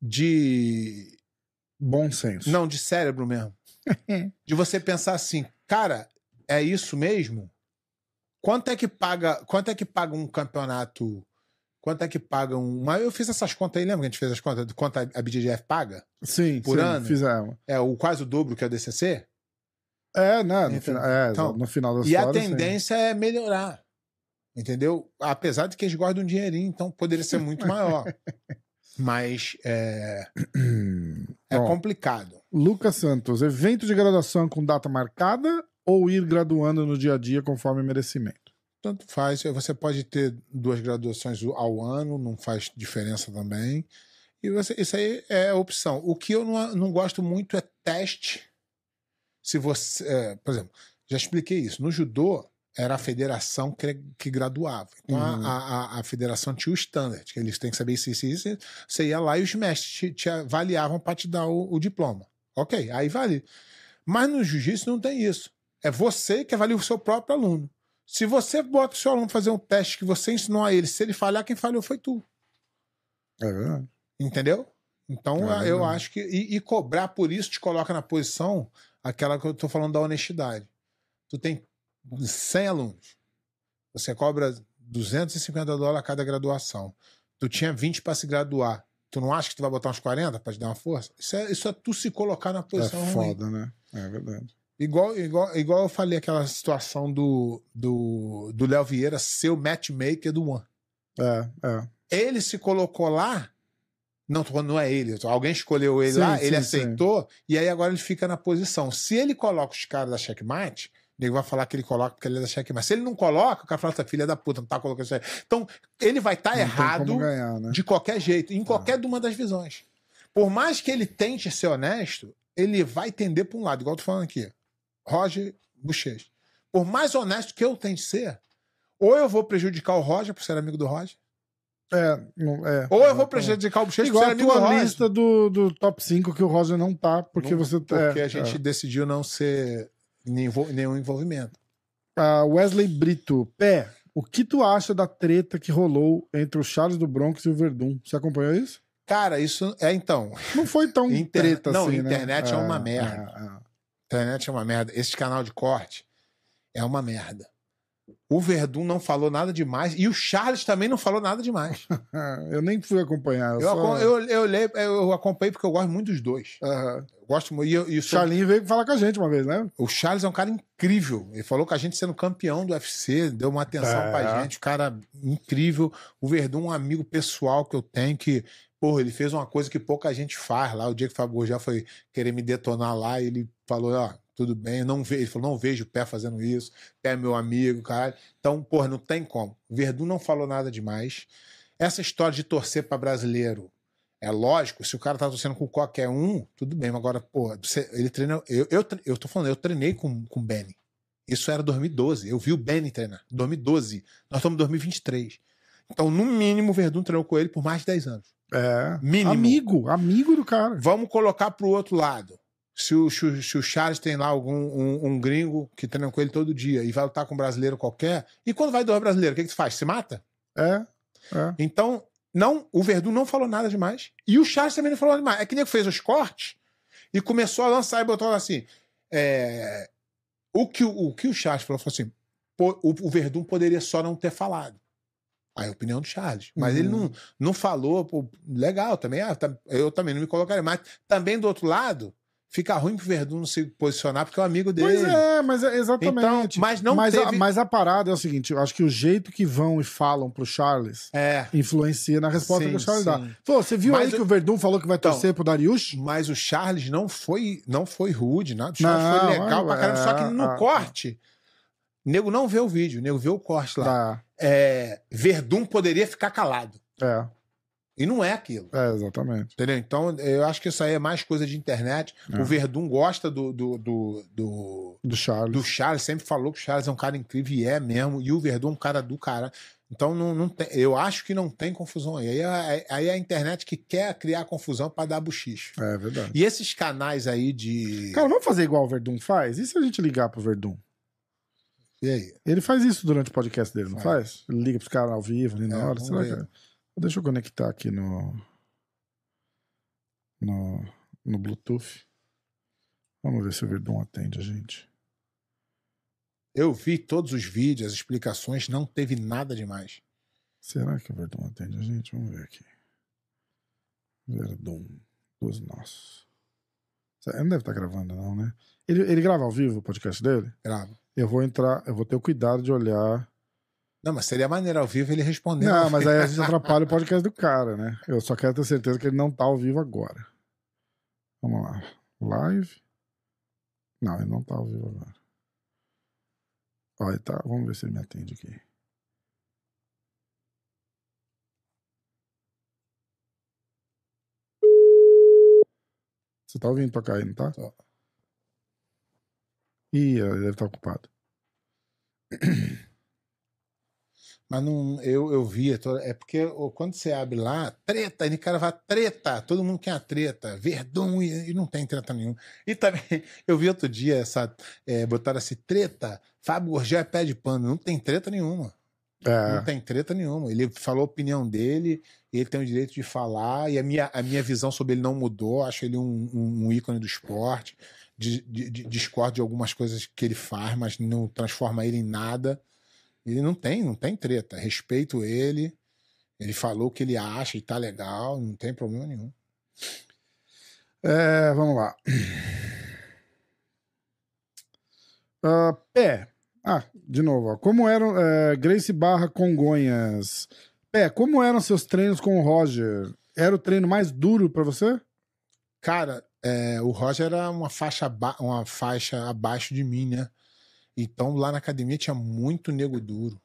de Bom senso. não de cérebro mesmo. de você pensar assim, cara, é isso mesmo? Quanto é que paga? Quanto é que paga um campeonato? Quanto é que paga um? Mas eu fiz essas contas aí, lembra que a gente fez as contas de quanto a BJJF paga? Sim, Por sim, ano? fizemos. É o quase o dobro que é o DCC. É, né? No, Então, é, então, no final das E a história, sim. tendência é melhorar. Entendeu? Apesar de que eles guardam um dinheirinho, então poderia ser muito maior. Mas é, é Bom. complicado. Lucas Santos, evento de graduação com data marcada ou ir graduando no dia a dia conforme merecimento? Tanto faz. Você pode ter duas graduações ao ano, não faz diferença também. E você, isso aí é a opção. O que eu não, não gosto muito é teste. Se você. é, por exemplo, já expliquei isso. No judô, era a federação que, que graduava. Então a- Uhum. a, a, a federação tinha o standard, que eles têm que saber isso, isso, isso. Você ia lá e os mestres te, te avaliavam para te dar o, o diploma. Ok, aí vale. Mas no jiu-jitsu não tem isso. É você que avalia o seu próprio aluno. Se você bota o seu aluno fazer um teste que você ensinou a ele, se ele falhar, quem falhou foi tu. É verdade. Entendeu? Então É eu acho que. E, e cobrar por isso te coloca na posição aquela que eu tô falando da honestidade. Tu tem 100 alunos. Você cobra 250 dólares a cada graduação. Tu tinha 20 para se graduar. Tu não acha que tu vai botar uns 40 para te dar uma força? Isso é, isso é tu se colocar na É posição ruim. foda, né? É verdade. Igual, igual, igual eu falei aquela situação do do do Léo Vieira ser o matchmaker do One. É, é. Ele se colocou lá. Não, não é ele. Alguém escolheu ele Sim, lá, sim, ele sim. aceitou, e aí agora ele fica na posição. Se ele coloca os caras da checkmate, ele vai falar que ele coloca porque ele é da checkmate. Se ele não coloca, o cara fala, essa filha da puta, não tá colocando isso aí. Então, ele vai estar tem errado ganhar, né? de qualquer jeito, em qualquer de uma das visões. Por mais que ele tente ser honesto, ele vai tender para um lado, igual eu tô falando aqui. Roger Bochecha. Por mais honesto que eu tente ser, ou eu vou prejudicar o Roger por ser amigo do Roger, É, não, é. ou eu vou prejudicar o Bochecha por Igual ser a amigo do tua lista do, do top 5 que o Roger não tá, porque Não- você Porque é, a gente é. decidiu não ser nenhum envolvimento. Ah, Wesley Brito, pé, o que tu acha da treta que rolou entre o Charles do Bronx e o Verdun? Você acompanhou isso? Cara, isso é então. Não foi tão Inter- treta não, assim, né? internet é uma merda. Internet é uma merda. Esse canal de corte é uma merda. O Verdun não falou nada demais e o Charles também não falou nada demais. Eu nem fui acompanhar. Eu, Eu, só... eu, eu, eu acompanhei porque eu gosto muito dos dois. Eu gosto muito. E, e O sou- Charlinho veio falar com a gente uma vez, né? o Charles é um cara incrível. Ele falou com a gente sendo campeão do UFC, deu uma atenção É. pra gente. O cara incrível. O Verdun é um amigo pessoal que eu tenho que. Porra, ele fez uma coisa que pouca gente faz lá. O dia que o Fábio já foi querer me detonar lá, ele falou: Ó, tudo bem, não vejo. Ele falou: não vejo o pé fazendo isso. Pé é meu amigo, caralho. Então, porra, não tem como. O Verdun não falou nada demais. Essa história de torcer pra brasileiro. É lógico, se o cara tá torcendo com qualquer um, tudo bem, mas agora, pô, você- ele treina. Eu, eu, eu tô falando, eu treinei com, com o Benny. Isso era 2012. Eu vi o Benny treinar. 2012. Nós estamos em 2023. Então, no mínimo, o Verdun treinou com ele por mais de 10 anos. É. Mínimo. Amigo, amigo do cara. Vamos colocar pro outro lado. Se o, se o- se o Charles tem lá algum um, um gringo que treina com ele todo dia e vai lutar com um brasileiro qualquer, e quando vai dois brasileiros, o que, que tu faz? Se mata? É. É. Então, não, o Verdun não falou nada demais. E o Charles também não falou nada demais. É que nem fez os cortes e começou a lançar e botou assim. é, o, que, o, o que o Charles falou, falou assim: pô, o, o Verdun poderia só não ter falado. Aí a opinião do Charles. Mas Uhum. ele não, não falou, pô, legal também. ah, tá- eu também não me colocaria. Mas também do outro lado, fica ruim pro Verdun não se posicionar, porque é o amigo dele. Pois é, mas é exatamente. Então, mas não mas, a, teve- mas a parada é o seguinte: eu acho que o jeito que vão e falam pro Charles É. influencia na resposta Sim, que o Charles dá. sim. Pô, você viu Mas aí que eu- o Verdun falou que vai Então, torcer pro Darius? Mas o Charles não foi, não foi rude, nada. O Charles Não, foi legal pra caramba. Só que é, no é, corte, nego não vê o vídeo, nego vê o corte lá. Tá. É, Verdun poderia ficar calado. É, E não é aquilo. é, exatamente. Entendeu? Então, eu acho que isso aí é mais coisa de internet. É. O Verdun gosta do, do, do, do, Do Charles. do Charles, sempre falou que o Charles é um cara incrível e é mesmo. E o Verdun é um cara do cara. Então, não, não tem, eu acho que não tem confusão aí. Aí é, aí é a internet que quer criar confusão pra dar buchicho. É verdade. E esses canais aí de. Cara, vamos fazer igual o Verdun faz? E se a gente ligar pro Verdun? E aí? Ele faz isso durante o podcast dele, não Faz. faz? Ele liga pros caras ao vivo ali na É, hora. Será que... Deixa eu conectar aqui no. No, no Bluetooth. Vamos ver se o Verdun atende a gente. Eu vi todos os vídeos, as explicações, não teve nada demais. Será que o Verdun atende a gente? Vamos ver aqui. Verdun dos nossos. Ele não deve estar gravando, não, né? Ele, ele grava ao vivo o podcast dele? Grava. Eu vou entrar, eu vou ter o cuidado de olhar. Não, mas seria maneiro ao vivo ele respondendo. Não, mas aí a gente atrapalha o podcast do cara, né? Eu só quero ter certeza que ele não tá ao vivo agora. Vamos lá. Live. Não, ele não tá ao vivo agora. Ó, ele tá. Vamos ver se ele me atende aqui. Você tá ouvindo tocar aí, não tá? Tô. Ih, ele deve estar ocupado. Mas não, eu, eu via. É porque quando você abre lá, treta, e o cara vai treta, todo mundo quer a treta, verdão, e, e não tem treta nenhuma. E também, eu vi outro dia essa. É, botaram assim, treta, Fábio Gorgé é pé de pano. Não tem treta nenhuma. É. Não tem treta nenhuma. Ele falou a opinião dele, ele tem o direito de falar, e a minha, a minha visão sobre ele não mudou. Acho ele um, um, um ícone do esporte. De, de, de- discordo de algumas coisas que ele faz, mas não transforma ele em nada. Ele não tem, não tem treta. Respeito ele. Ele falou o que ele acha e tá legal, não tem problema nenhum. É, vamos lá. Ah, pé. Ah, de novo. Ó. Como eram. é, Grace Barra Congonhas. Pé, como eram seus treinos com o Roger? Era o treino mais duro pra você? Cara, é, o Roger era uma faixa, uma faixa abaixo de mim, né? Então lá na academia tinha muito nego duro.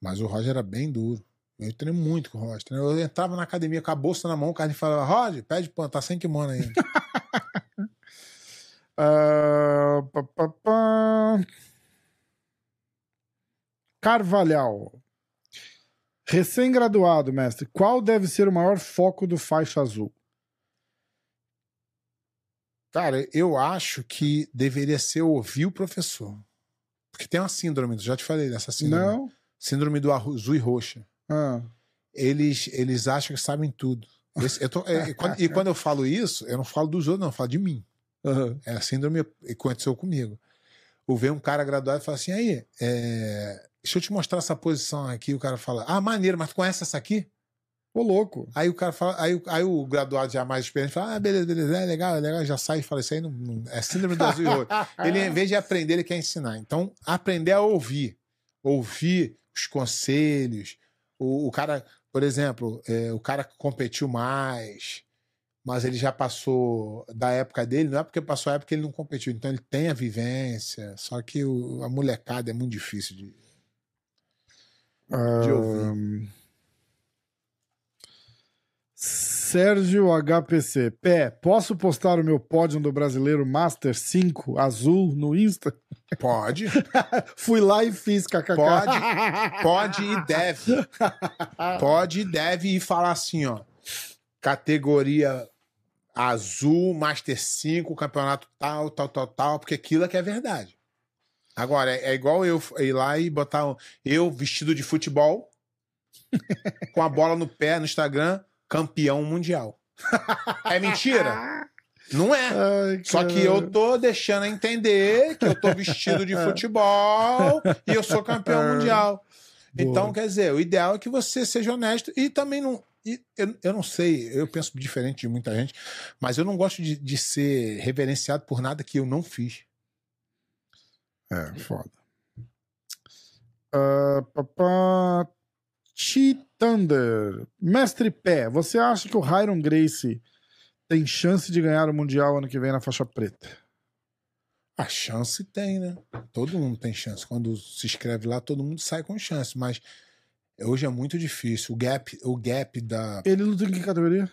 Mas o Roger era bem duro. Eu treinei muito com o Roger. Eu entrava na academia com a bolsa na mão, o cara falava, Roger, pede pano, tá sem kimono ainda. Ah, pá, pá, pá. Carvalhal. Recém-graduado, mestre. Qual deve ser o maior foco do faixa azul? Cara, eu acho que deveria ser ouvir o professor. Porque tem uma síndrome, já te falei dessa síndrome. Não? Síndrome do azul e roxa. Ah. Eles, eles acham que sabem tudo. Esse- tô- é, e, quando, e quando eu falo isso, eu não falo dos outros, não, eu falo de mim. aham. É a síndrome que aconteceu comigo. Eu vejo um cara graduado e fala assim: aí, é, deixa eu te mostrar essa posição aqui. O cara fala: ah, maneiro, mas tu conhece essa aqui? Ô, louco. Aí o cara fala, aí, aí o graduado já mais experiente fala: ah, beleza, beleza, é legal, é legal, já sai e fala: isso aí não, não- é síndrome do azul e roxo. Ele, em vez de aprender, ele quer ensinar. Então, aprender a ouvir. Ouvir os conselhos. O, o cara, por exemplo, é, o cara que competiu mais, mas ele já passou da época dele, não é porque passou a época que ele não competiu. Então, ele tem a vivência. Só que o- a molecada é muito difícil de. De ouvir. Sérgio HPC. Pé, posso postar o meu pódio do brasileiro Master 5 azul no Insta? Pode, Fui lá e fiz, kkk. Pode. pode e deve. Pode e deve e falar assim, ó. Categoria azul, Master 5, campeonato tal, tal, tal, tal, porque aquilo é que é verdade. Agora, é, é igual eu ir lá e botar um- eu vestido de futebol, com a bola no pé no Instagram, campeão mundial. É mentira? Não é. Ai, Só que eu tô deixando a entender que eu tô vestido de futebol e eu sou campeão mundial. Boa. Então, quer dizer, o ideal é que você seja honesto e também não. e eu, eu não sei, eu penso diferente de muita gente, mas eu não gosto de, de ser reverenciado por nada que eu não fiz. É, foda. Ah, papá. Thunder. Mestre Pé, você acha que o Hyron Gracie tem chance de ganhar o Mundial ano que vem na faixa preta? A chance tem, né? Todo mundo tem chance. Quando se inscreve lá, todo mundo sai com chance, mas hoje é muito difícil. O gap, o gap da Ele luta em que categoria?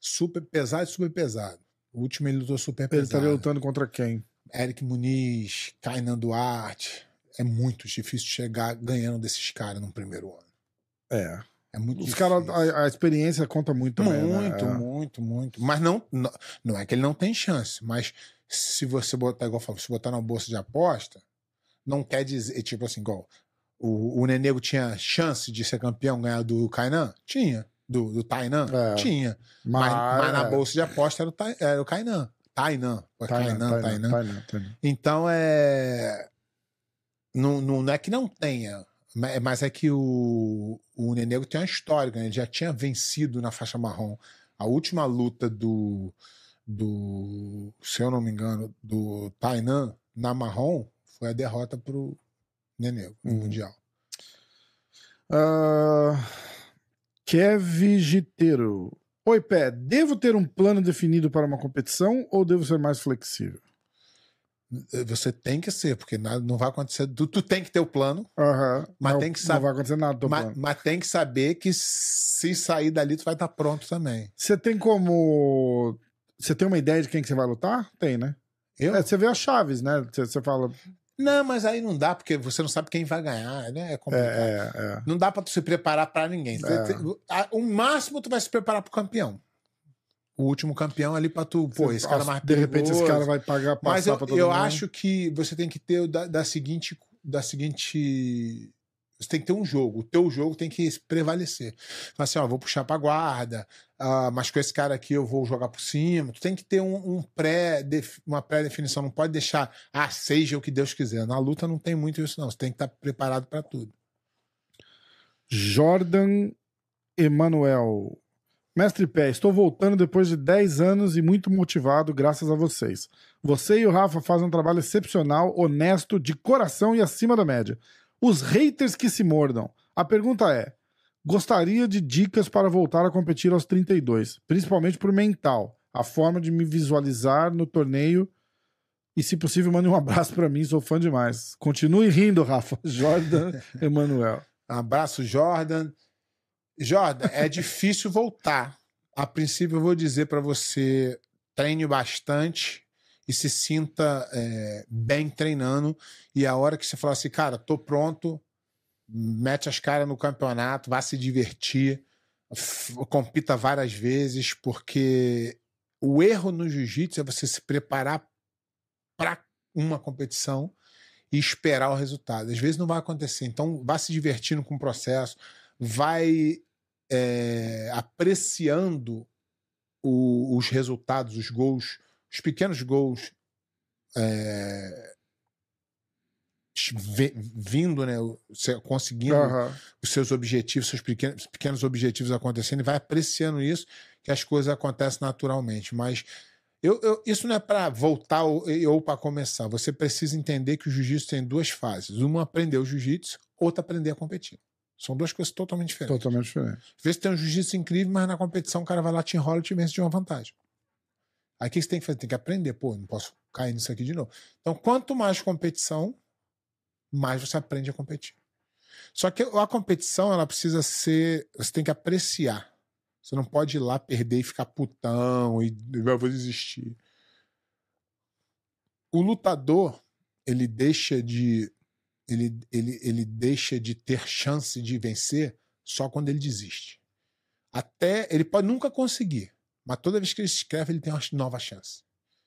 super pesado e super pesado. O último ele lutou super Ele pesado. estaria lutando contra quem? Eric Muniz, Kainan Duarte. É muito difícil chegar ganhando desses caras no primeiro ano. É. É muito Os difícil. caras, a, a experiência conta muito também. né? muito, É. muito, muito. Mas não, não, não é que ele não tem chance, mas se você botar, igual eu falo, se botar na bolsa de aposta, não quer dizer, tipo assim, igual o, o Nenego tinha chance de ser campeão, ganhar do Kainan? Tinha. Do, do Tainan? É. Tinha. Mas, mas na bolsa de aposta era o, era o Kainan. Tainan. Foi Tainan, Tainan, Tainan. Então é. Não, não, não é que não tenha, ma- mas é que o, o Nenego tem uma história, né? ele já tinha vencido na faixa marrom. A última luta do, do se eu não me engano, do Tainan na marrom foi a derrota pro Nenego no Uhum. Mundial. Ah, Kev Giteiro. Oi, Pé, devo ter um plano definido para uma competição ou devo ser mais flexível? Você tem que ser, porque nada, não vai acontecer. Tu, tu tem que ter o plano, Aham. Mas não, tem que Não saber- vai acontecer nada do mas, plano. mas tem que saber que se sair dali, tu vai estar pronto também. Você tem como. Você tem uma ideia de quem que você vai lutar? Tem, né? Eu? É, você vê as chaves, né? Você, você fala. Não, mas aí não dá, porque você não sabe quem vai ganhar, né? É É, complicado. é, é. Não dá pra tu se preparar pra ninguém. Você- É. você- O máximo tu vai se preparar pro campeão. O último campeão ali pra tu, pô, esse cara é mais De repente esse perigoso. cara vai pagar passar Mas eu, pra todo eu mundo. acho que você tem que ter da, da seguinte da seguinte você tem que ter um jogo. O teu jogo tem que prevalecer. Fala assim, ó, vou puxar pra guarda, ah, mas com esse cara aqui eu vou jogar por cima. Tu tem que ter um, um pré, uma pré-definição. Não pode deixar, ah, seja o que Deus quiser. Na luta não tem muito isso, não. Você tem que estar preparado pra tudo. Jordan Emanuel. Mestre Pé, estou voltando depois de 10 anos e muito motivado graças a vocês. Você e o Rafa fazem um trabalho excepcional, honesto, de coração e acima da média. Os haters que se mordam. A pergunta é: gostaria de dicas para voltar a competir aos 32, principalmente por mental, a forma de me visualizar no torneio. E, se possível, mande um abraço para mim, sou fã demais. Continue rindo, Rafa. Jordan Emanuel. Abraço, Jordan. Jordan, é difícil voltar. A princípio, eu vou dizer pra você: treine bastante e se sinta é, bem treinando. E a hora que você falar assim, cara, tô pronto, mete as caras no campeonato, vá se divertir, compita várias vezes, porque o erro no jiu-jitsu é você se preparar para uma competição e esperar o resultado. Às vezes não vai acontecer. Então, vá se divertindo com o processo, vai é, apreciando o- os resultados, os gols, os pequenos gols é, vi- vindo, né, conseguindo Aham. os seus objetivos, seus pequenos, pequenos objetivos acontecendo e vai apreciando isso, que as coisas acontecem naturalmente. Mas eu, eu- isso não é para voltar ou, ou para começar. Você precisa entender que o jiu-jitsu tem duas fases. Uma, aprender o jiu-jitsu, outra, aprender a competir. São duas coisas totalmente diferentes. Totalmente diferente. Às vezes tem um jiu-jitsu incrível, mas na competição o cara vai lá, te enrola e te vence de uma vantagem. Aí o que você tem que fazer? Tem que aprender. Pô, não posso cair nisso aqui de novo. Então, quanto mais competição, mais você aprende a competir. Só que a competição, ela precisa ser. Você tem que apreciar. Você não pode ir lá perder e ficar putão e eu vou desistir. O lutador, ele deixa de ele, ele, ele deixa de ter chance de vencer só quando ele desiste. Até ele pode nunca conseguir, mas toda vez que ele se inscreve, ele tem uma nova chance.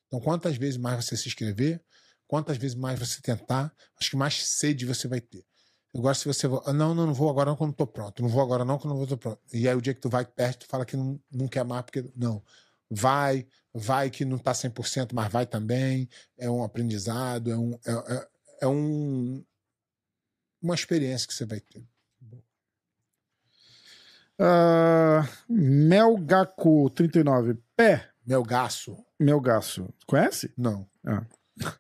Então, quantas vezes mais você se inscrever, quantas vezes mais você tentar, acho que mais sede você vai ter. Agora, se você. Não, não, não vou agora não, quando tô pronto. Não vou agora não, quando não tô pronto. E aí, o dia que tu vai perto, tu fala que não, não quer mais, porque. Não. Vai, vai que não tá 100%, mas vai também. É um aprendizado, é um. É, é, é um uma experiência que você vai ter. Uh, Melgaco39. Pé. Melgaço. Melgaço. Conhece? Não. Ah.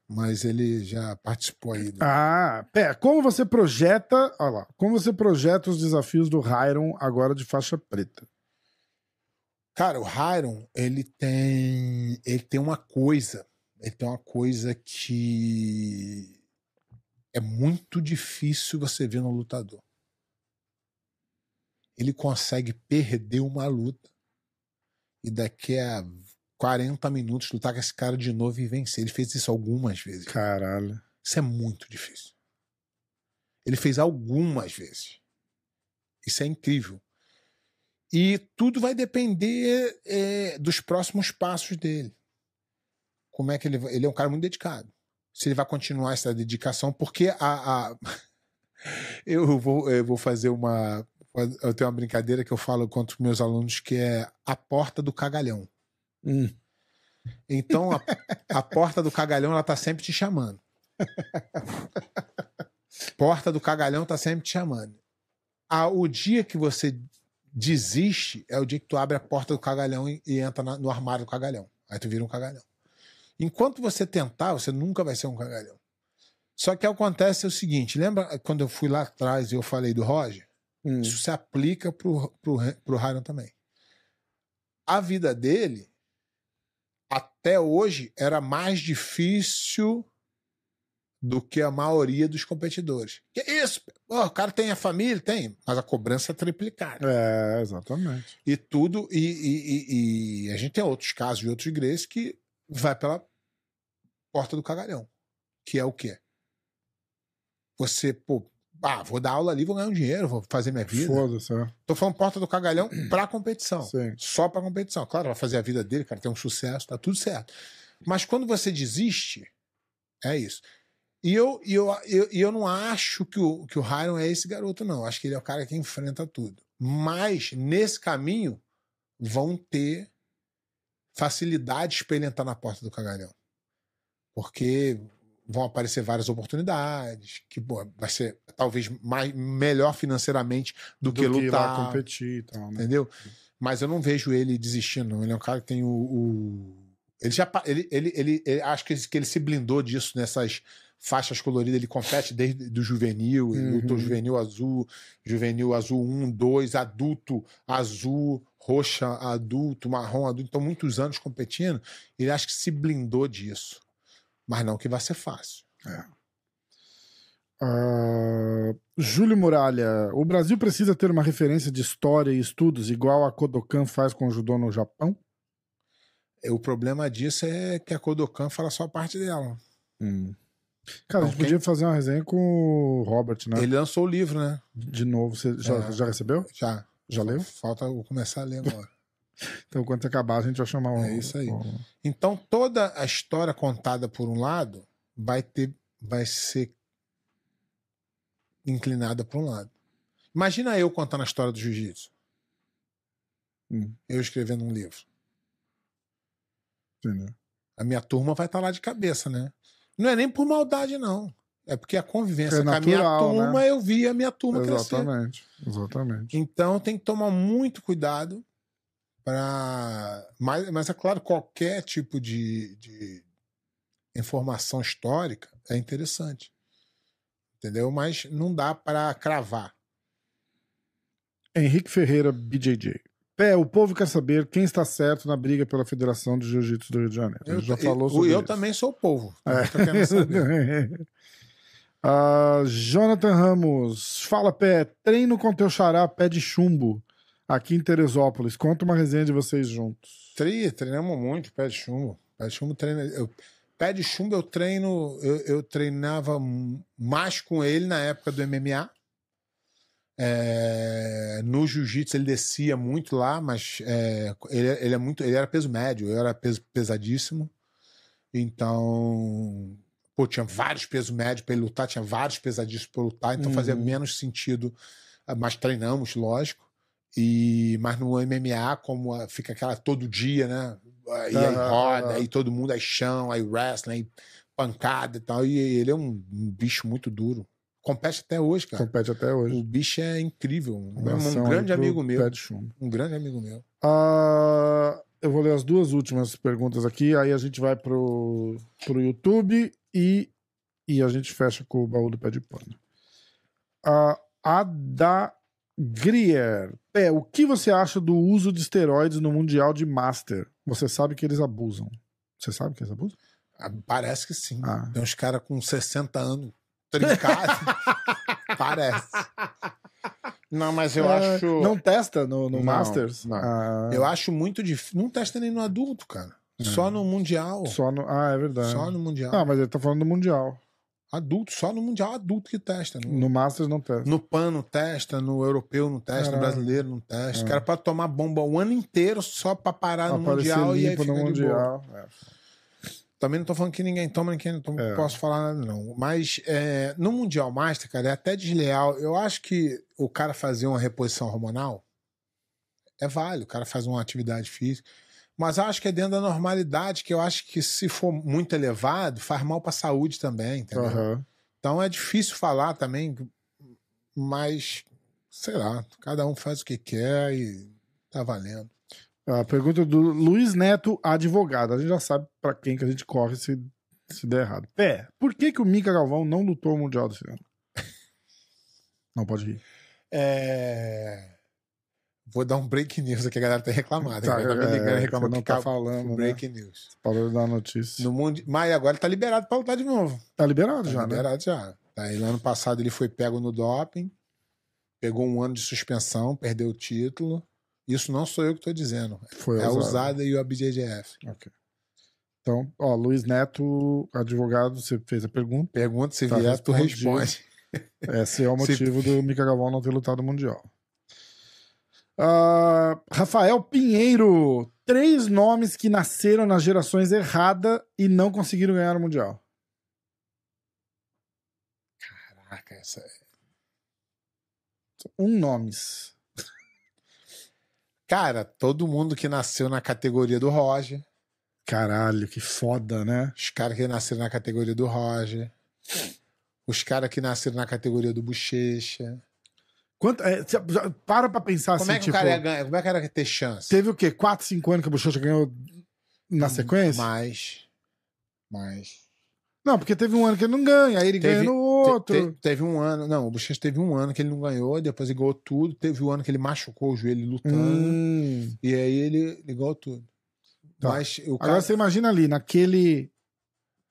Mas ele já participou aí. Do... Ah, pé. Como você projeta. Olha lá. Como você projeta os desafios do Hyron agora de faixa preta? Cara, o Hyron, ele tem. Ele tem uma coisa. Ele tem uma coisa que é muito difícil você ver no lutador. Ele consegue perder uma luta e daqui a 40 minutos lutar com esse cara de novo e vencer. Ele fez isso algumas vezes. Caralho. Isso é muito difícil. Ele fez algumas vezes. Isso é incrível. E tudo vai depender é, dos próximos passos dele. Como é que ele Ele é um cara muito dedicado se ele vai continuar essa dedicação, porque a, a... eu, vou, eu vou fazer uma. Eu tenho uma brincadeira que eu falo contra os meus alunos que é a porta do cagalhão. Hum. Então, a, a, porta do cagalhão ela tá sempre te chamando. porta do cagalhão tá sempre te chamando. Ah, o dia que você desiste é o dia que tu abre a porta do cagalhão e, e entra na, no armário do cagalhão. Aí tu vira um cagalhão. Enquanto você tentar, você nunca vai ser um cagalhão. Só que acontece o seguinte: lembra quando eu fui lá atrás e eu falei do Roger? Hum. Isso se aplica pro, pro, pro também. A vida dele, até hoje, era mais difícil do que a maioria dos competidores. Que isso? Oh, o cara tem a família? Tem, mas a cobrança é triplicada. É, exatamente. E tudo, e, e, e, e a gente tem outros casos de outros igrejas que vai pela porta do cagalhão. Que é o quê? Você, pô, ah, vou dar aula ali, vou ganhar um dinheiro, vou fazer minha vida. Foda-se, é. Tô falando porta do cagalhão pra competição. Sim. Só pra competição. Claro, vai fazer a vida dele, cara, tem um sucesso, tá tudo certo. Mas quando você desiste, é isso. E eu, e eu, eu, eu não acho que o, que o Hiron é esse garoto, não. Acho que ele é o cara que enfrenta tudo. Mas, nesse caminho, vão ter facilidades para ele entrar na porta do cagalhão. Porque vão aparecer várias oportunidades, que vai ser talvez mais, melhor financeiramente do, do que, que lutar. competir e tal, né? Entendeu? Mas eu não vejo ele desistindo. Ele é um cara que tem o. o... Ele já. Ele, ele, ele, ele, acho que ele, que ele se blindou disso nessas faixas coloridas. Ele compete desde do juvenil. Ele uhum. lutou juvenil azul, juvenil azul 1, 2, adulto azul, roxa adulto, marrom adulto, então muitos anos competindo, ele acha que se blindou disso. Mas não que vai ser fácil. É. Uh, Júlio Muralha, o Brasil precisa ter uma referência de história e estudos igual a Kodokan faz com o judô no Japão? É, o problema disso é que a Kodokan fala só a parte dela. Hum. Cara, então, a gente quem... podia fazer uma resenha com o Robert, né? Ele lançou o livro, né? De novo, você já, é. já recebeu? Já. Já leu? Falta eu começar a ler agora. Então, quando acabar, a gente vai chamar um. É isso aí. Um... Então, toda a história contada por um lado vai ter. vai ser inclinada para um lado. Imagina eu contando a história do jiu-jitsu. Hum. Eu escrevendo um livro. Entendeu? A minha turma vai estar tá lá de cabeça, né? Não é nem por maldade, não. É porque a convivência é com a minha turma, né? eu vi a minha turma exatamente, crescer. Exatamente. Então tem que tomar muito cuidado para. Mas, mas é claro, qualquer tipo de, de informação histórica é interessante. Entendeu? Mas não dá para cravar. Henrique Ferreira, BJJ. Pé, o povo quer saber quem está certo na briga pela Federação de Jiu-Jitsu do Rio de Janeiro. Ele eu, já falou sobre eu. Eu também sou o povo. É. Uh, Jonathan Ramos, fala pé, treino com teu xará, pé de chumbo. Aqui em Teresópolis. Conta uma resenha de vocês juntos. Tri, treinamos muito, pé de chumbo. Pé de chumbo treina. Eu, pé de chumbo eu treino. Eu, eu treinava mais com ele na época do MMA. É, no jiu-jitsu ele descia muito lá, mas é, ele, ele é muito. Ele era peso médio, eu era peso pesadíssimo. Então, pô, tinha vários pesos médios para ele lutar, tinha vários pesadíssimos para lutar, então fazia Uhum. menos sentido. Mas treinamos, lógico. E, mas no MMA, como ah, fica aquela todo dia, né? E aí roda, aham. aí todo mundo, aí chão, aí wrestling, aí pancada e tal. E ele é um, um bicho muito duro. Compete até hoje, cara. Compete até hoje. O bicho é incrível. Um, um grande amigo meu. Um grande amigo meu. Ah, eu vou ler as duas últimas perguntas aqui, aí a gente vai pro, pro YouTube e, e a gente fecha com o baú do pé de pano. Ah, a da Grier. É, o que você acha do uso de esteroides no Mundial de Master? Você sabe que eles abusam. Você sabe que eles abusam? Ah, Parece que sim. Ah. Tem uns caras com 60 anos trincados. Parece. Não, mas eu Ah, acho. Não testa no, no Não, Masters? não. Ah, Eu acho muito difícil. Não testa nem no adulto, cara. Só no Mundial. só no, ah, é verdade. Só no Mundial. Ah, mas ele tá falando do Mundial. Adulto, só no Mundial adulto que testa. No, No Masters não testa. no PAN não testa, no europeu não testa, no Caralho. brasileiro não testa. É. O cara pode tomar bomba o ano inteiro só pra parar no Aparecer Mundial e aí fica no. Mundial. É. Também não tô falando que ninguém toma, ninguém não toma, É. não posso falar nada, não. Mas é, no Mundial Master, cara, é até desleal. Eu acho que o cara fazer uma reposição hormonal é válido. O cara faz uma atividade física. Mas eu acho que é dentro da normalidade, que eu acho que se for muito elevado, faz mal pra saúde também, entendeu? Aham. Então é difícil falar também, mas sei lá, cada um faz o que quer e tá valendo. A pergunta do Luiz Neto, advogado. A gente já sabe pra quem que a gente corre se, se der errado. Pé, por que, que o Mika Galvão não lutou o Mundial desse ano? Não pode rir. É... Vou dar um break news aqui, a galera tá reclamando. Tá, a galera tá ligando, é, reclamando você não que tá acabou falando, o né? break news. Falou da notícia. No mundo... Mas agora ele tá liberado pra lutar de novo. Tá liberado Tá já, né? liberado já. Aí, ano passado ele foi pego no doping, pegou um ano de suspensão, perdeu o título. Isso não sou eu que tô dizendo. Foi é a usado. usada e o ABJJF. Ok. Então, ó, Luiz Neto, advogado, você fez a pergunta. Pergunta se Tá vier, tu responde. Esse é o Se- motivo do Mika Galvão não ter lutado o Mundial. Ah, Rafael Pinheiro. Três nomes que nasceram nas gerações erradas e não conseguiram ganhar o Mundial. Caraca, essa... é Um nomes. Cara, todo mundo que nasceu na categoria do Roger, Caralho, que foda, né? os caras que nasceram na categoria do Roger, os caras que nasceram na categoria do Bochecha. Quanto, é, para pra pensar Como assim, é que tipo, o cara ia ganhar? Como é que o ia ter chance? teve o quê? 4, 5 anos que o Bochecha ganhou na sequência? Mais. Mais. Não, porque teve um ano que ele não ganha, aí ele Teve- ganha no Te- outro. te- teve um ano. Não, o Bochecha teve um ano que ele não ganhou, depois ele ganhou tudo. Teve um ano que ele machucou o joelho lutando. Hum. E aí ele, ele ganhou tudo. Tá. Mas o cara. Agora você imagina ali, naquele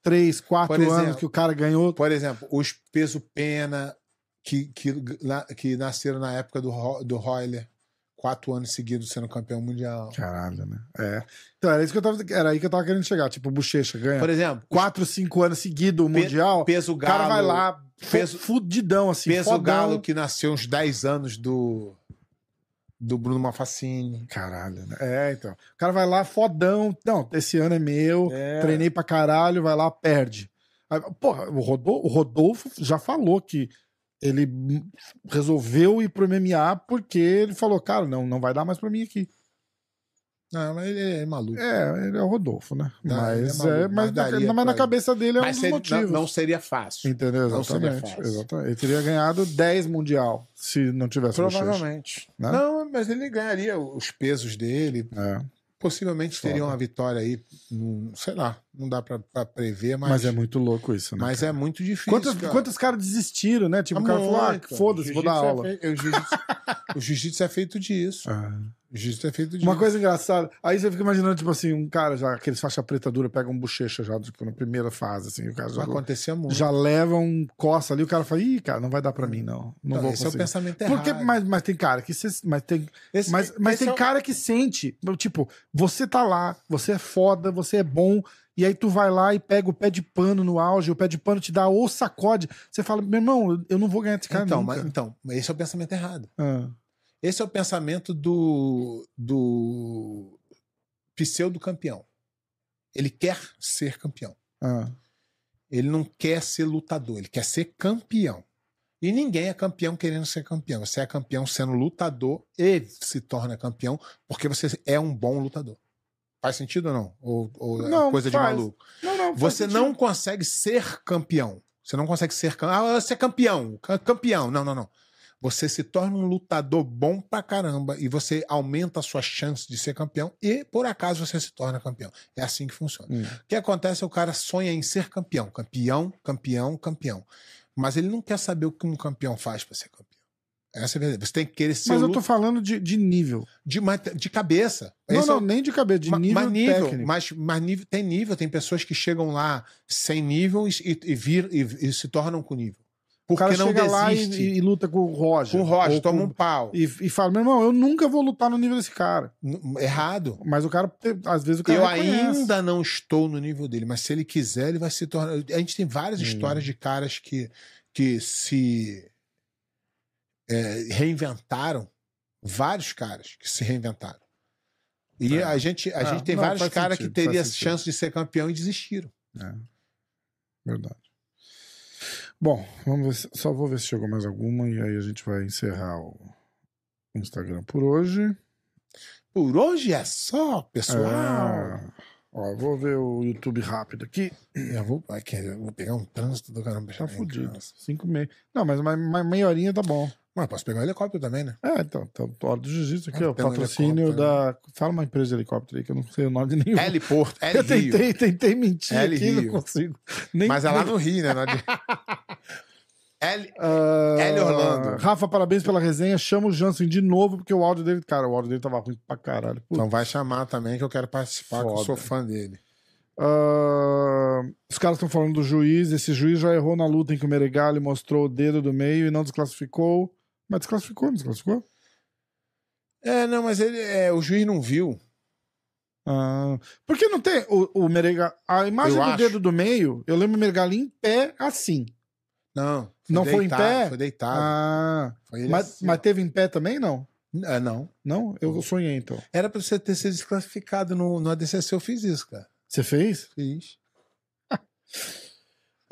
3, 4 Por exemplo, anos que o cara ganhou. Por exemplo, os peso pena que, que, na- que nasceram na época do, do Royler, quatro anos seguidos sendo campeão mundial. Caralho, né? É. Então era isso que eu tava. Era aí que eu tava querendo chegar. Tipo, o Bochecha ganha Por exemplo, 4, 5 anos seguidos o Pe- Mundial. peso O galo. cara vai lá, peso- fudidão, assim, peso fodão. galo que nasceu uns 10 anos do, do Bruno Mafacini. Caralho, né? É, então. O cara vai lá, fodão. Não, esse ano é meu. É. Treinei pra caralho, vai lá, perde. Aí, Porra, o Rodolfo, o Rodolfo já falou que ele resolveu ir pro MMA porque ele falou, cara, não, não vai dar mais pra mim aqui. Não, mas ele é maluco. É, ele é o Rodolfo, né? Não, ele é mas, maluco, é, mas, mas na, mas na cabeça dele é um mas dos seria- motivos. não, não seria fácil. Entendeu? não seria Exatamente, fácil. exatamente. Ele teria ganhado 10 mundial se não tivesse. Provavelmente. Né? Não, mas ele ganharia os pesos dele. É, Possivelmente Foda. teria uma vitória aí. num- sei lá, não dá pra, pra prever, mas, mas, é muito louco isso, né? mas é muito difícil. Quantos, cara. quantos caras desistiram, né? Tipo, o cara falou, ah, foda-se, vou dar é aula. jiu-jitsu- o jiu-jitsu é feito disso. Ah, Jiu-jitsu é feito de. Uma coisa engraçada. Aí você fica imaginando, tipo assim, um cara já, aqueles faixa preta dura, pega um bochecha já, tipo, na primeira fase, assim, o cara já, Acontecia muito. já leva um coça ali, o cara fala, ih, cara, não vai dar pra mim, não. Não Então, vou esse é o conseguir. pensamento errado. Porque, mas, mas tem cara que. cê- mas tem, Esse- mas, mas esse tem é cara que sente. Tipo, você tá lá, você é foda, você é bom. E aí tu vai lá e pega o pé de pano no auge, o pé de pano te dá ou sacode. Você fala, meu irmão, eu não vou ganhar desse cara Então, nunca. mas, então, esse é o pensamento errado. Ah, Esse é o pensamento do, do pseudo campeão. Ele quer ser campeão. ah. Ele não quer ser lutador, ele quer ser campeão. E ninguém é campeão querendo ser campeão. Você é campeão sendo lutador e se torna campeão porque você é um bom lutador. Faz sentido ou não? Ou, ou é Não, coisa de faz. maluco? Não, não. Você sentido. não consegue ser campeão. Você não consegue ser campeão. Ah, você é campeão. ca- Campeão. Não, não, não. Você se torna um lutador bom pra caramba e você aumenta a sua chance de ser campeão e, por acaso, você se torna campeão. É assim que funciona. Hum. O que acontece é o cara sonha em ser campeão. Campeão, campeão, campeão. Mas ele não quer saber o que um campeão faz pra ser campeão. Essa é a verdade. Você tem que querer ser Mas eu tô falando de, de nível. de, de cabeça. Não, Esse é não, o- nem de cabeça, de Ma- nível, mas nível, técnico. mas, mas nível, tem nível, tem pessoas que chegam lá sem nível e, e, vir, e, e se tornam com nível. O Porque cara não chega lá e, desiste. e luta com o Roger. com o Roger, toma com- um pau. e, e fala, meu irmão, eu nunca vou lutar no nível desse cara. Errado. Mas o cara, às vezes o cara Eu reconhece. ainda não estou no nível dele, mas se ele quiser, ele vai se tornar. A gente tem várias Hum. histórias de caras que, que se é, reinventaram. Vários caras que se reinventaram. E É. a gente, a É, gente tem não, vários caras que sentido. chance de ser campeão e desistiram. É. Verdade. Bom, vamos ver só vou ver se chegou mais alguma e aí a gente vai encerrar o Instagram por hoje. Por hoje é só, pessoal. É. Ó, vou ver o YouTube rápido aqui. Eu vou, ai, que- eu vou pegar um trânsito do caramba. Tá fudido. Cinco e meia. Não, mas uma, uma meia horinha tá bom. Mas posso pegar um helicóptero também, né? É, então, tá hora do jiu-jitsu aqui, Ah, ó. Patrocínio da. Fala uma empresa de helicóptero aí, que eu não sei o nome de nenhum. Heliporto, Eu Heli Rio. tentei, tentei mentir L aqui, não Rio. consigo. Nem, Mas é lá no Rio, né? L... Ah, L Orlando. Rafa, parabéns pela resenha. Chama o Jansen de novo, porque o áudio dele, cara, o áudio dele tava ruim pra caralho. Puta. Então vai chamar também, que eu quero participar, que eu sou fã dele. Ah, os caras estão falando do juiz. Esse juiz já errou na luta em que o Meregali mostrou o dedo do meio e não desclassificou. Mas desclassificou, não desclassificou? É, não, mas ele, é, o juiz não viu. Ah, porque não tem o, o. A imagem Eu do acho. dedo do meio, eu lembro o Meregali em pé assim. Não. Não foi em deitado, pé? Foi deitado. Ah, Foi mas, assim. mas teve em pé também, não? Ah, não. Não? Eu sonhei então. Era pra você ter sido desclassificado no, no ADCC, eu fiz isso, cara. Você fez? Fiz.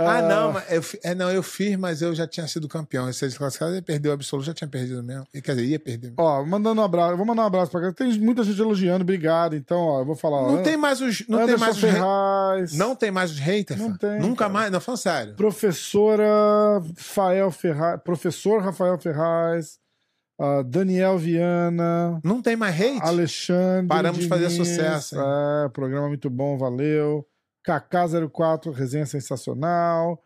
Ah, não, mas eu, é, não, eu fiz, mas eu já tinha sido campeão. Esse desclassificado, ele perdeu o absoluto, já tinha perdido mesmo. Quer dizer, ia perder mesmo. Ó, mandando um abraço. Vou mandar um abraço pra cá. Tem muita gente elogiando, obrigado. Então, ó, eu vou falar. ó, Não tem mais os. Não tem Anderson mais os ha- Ferraz. Não tem mais os haters. Não fã. tem, Nunca cara. mais. Não, falando sério. Professora Rafael Ferraz. Professor Rafael Ferraz. ah, Daniel Viana. Não tem mais hate. Alexandre. Paramos de fazer sucesso, hein? É, programa muito bom, valeu. KK04, resenha sensacional.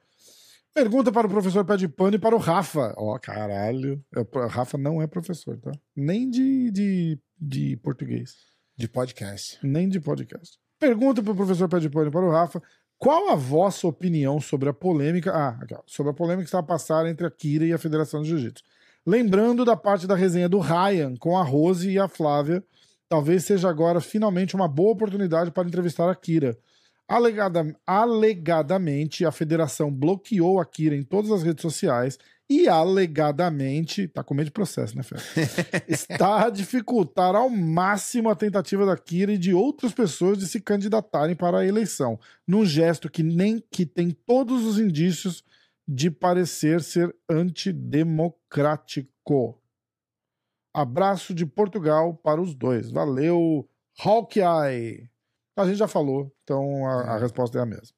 Pergunta para o professor Pé de Pano e para o Rafa. Ó, caralho. É, O Rafa não é professor, tá? Nem de, de, de português. De podcast. Nem de podcast. Pergunta para o professor Pé de Pano e para o Rafa. Qual a vossa opinião sobre a polêmica. Ah, aqui, ó, sobre a polêmica que está a passar entre a Kira e a Federação de Jiu-Jitsu? Lembrando da parte da resenha do Ryan com a Rose e a Flávia, talvez seja agora finalmente uma boa oportunidade para entrevistar a Kira. Alegada- alegadamente, a federação bloqueou a Kira em todas as redes sociais e alegadamente, tá com medo de processo, né, Fé? Está a dificultar ao máximo a tentativa da Kira e de outras pessoas de se candidatarem para a eleição, num gesto que nem que tem todos os indícios de parecer ser antidemocrático. Abraço de Portugal para os dois. Valeu, Hawkeye. A gente já falou, então a, a resposta é a mesma.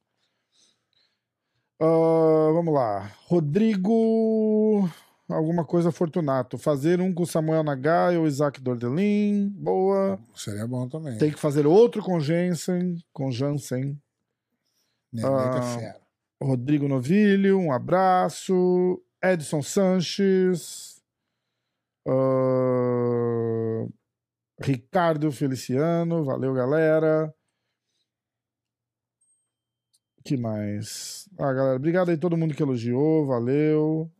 Ah, vamos lá. Rodrigo. Alguma coisa Fortunato. Fazer um com Samuel Nagai ou Isaac Dordelin. Boa. Seria bom também. Tem que fazer outro com Jensen. Com Jansen. É Ah. fera. Rodrigo Novilho, um abraço. Edson Sanches. Ah, Ricardo Feliciano, valeu, galera. Que mais? Ah, galera, obrigado aí todo mundo que elogiou, valeu.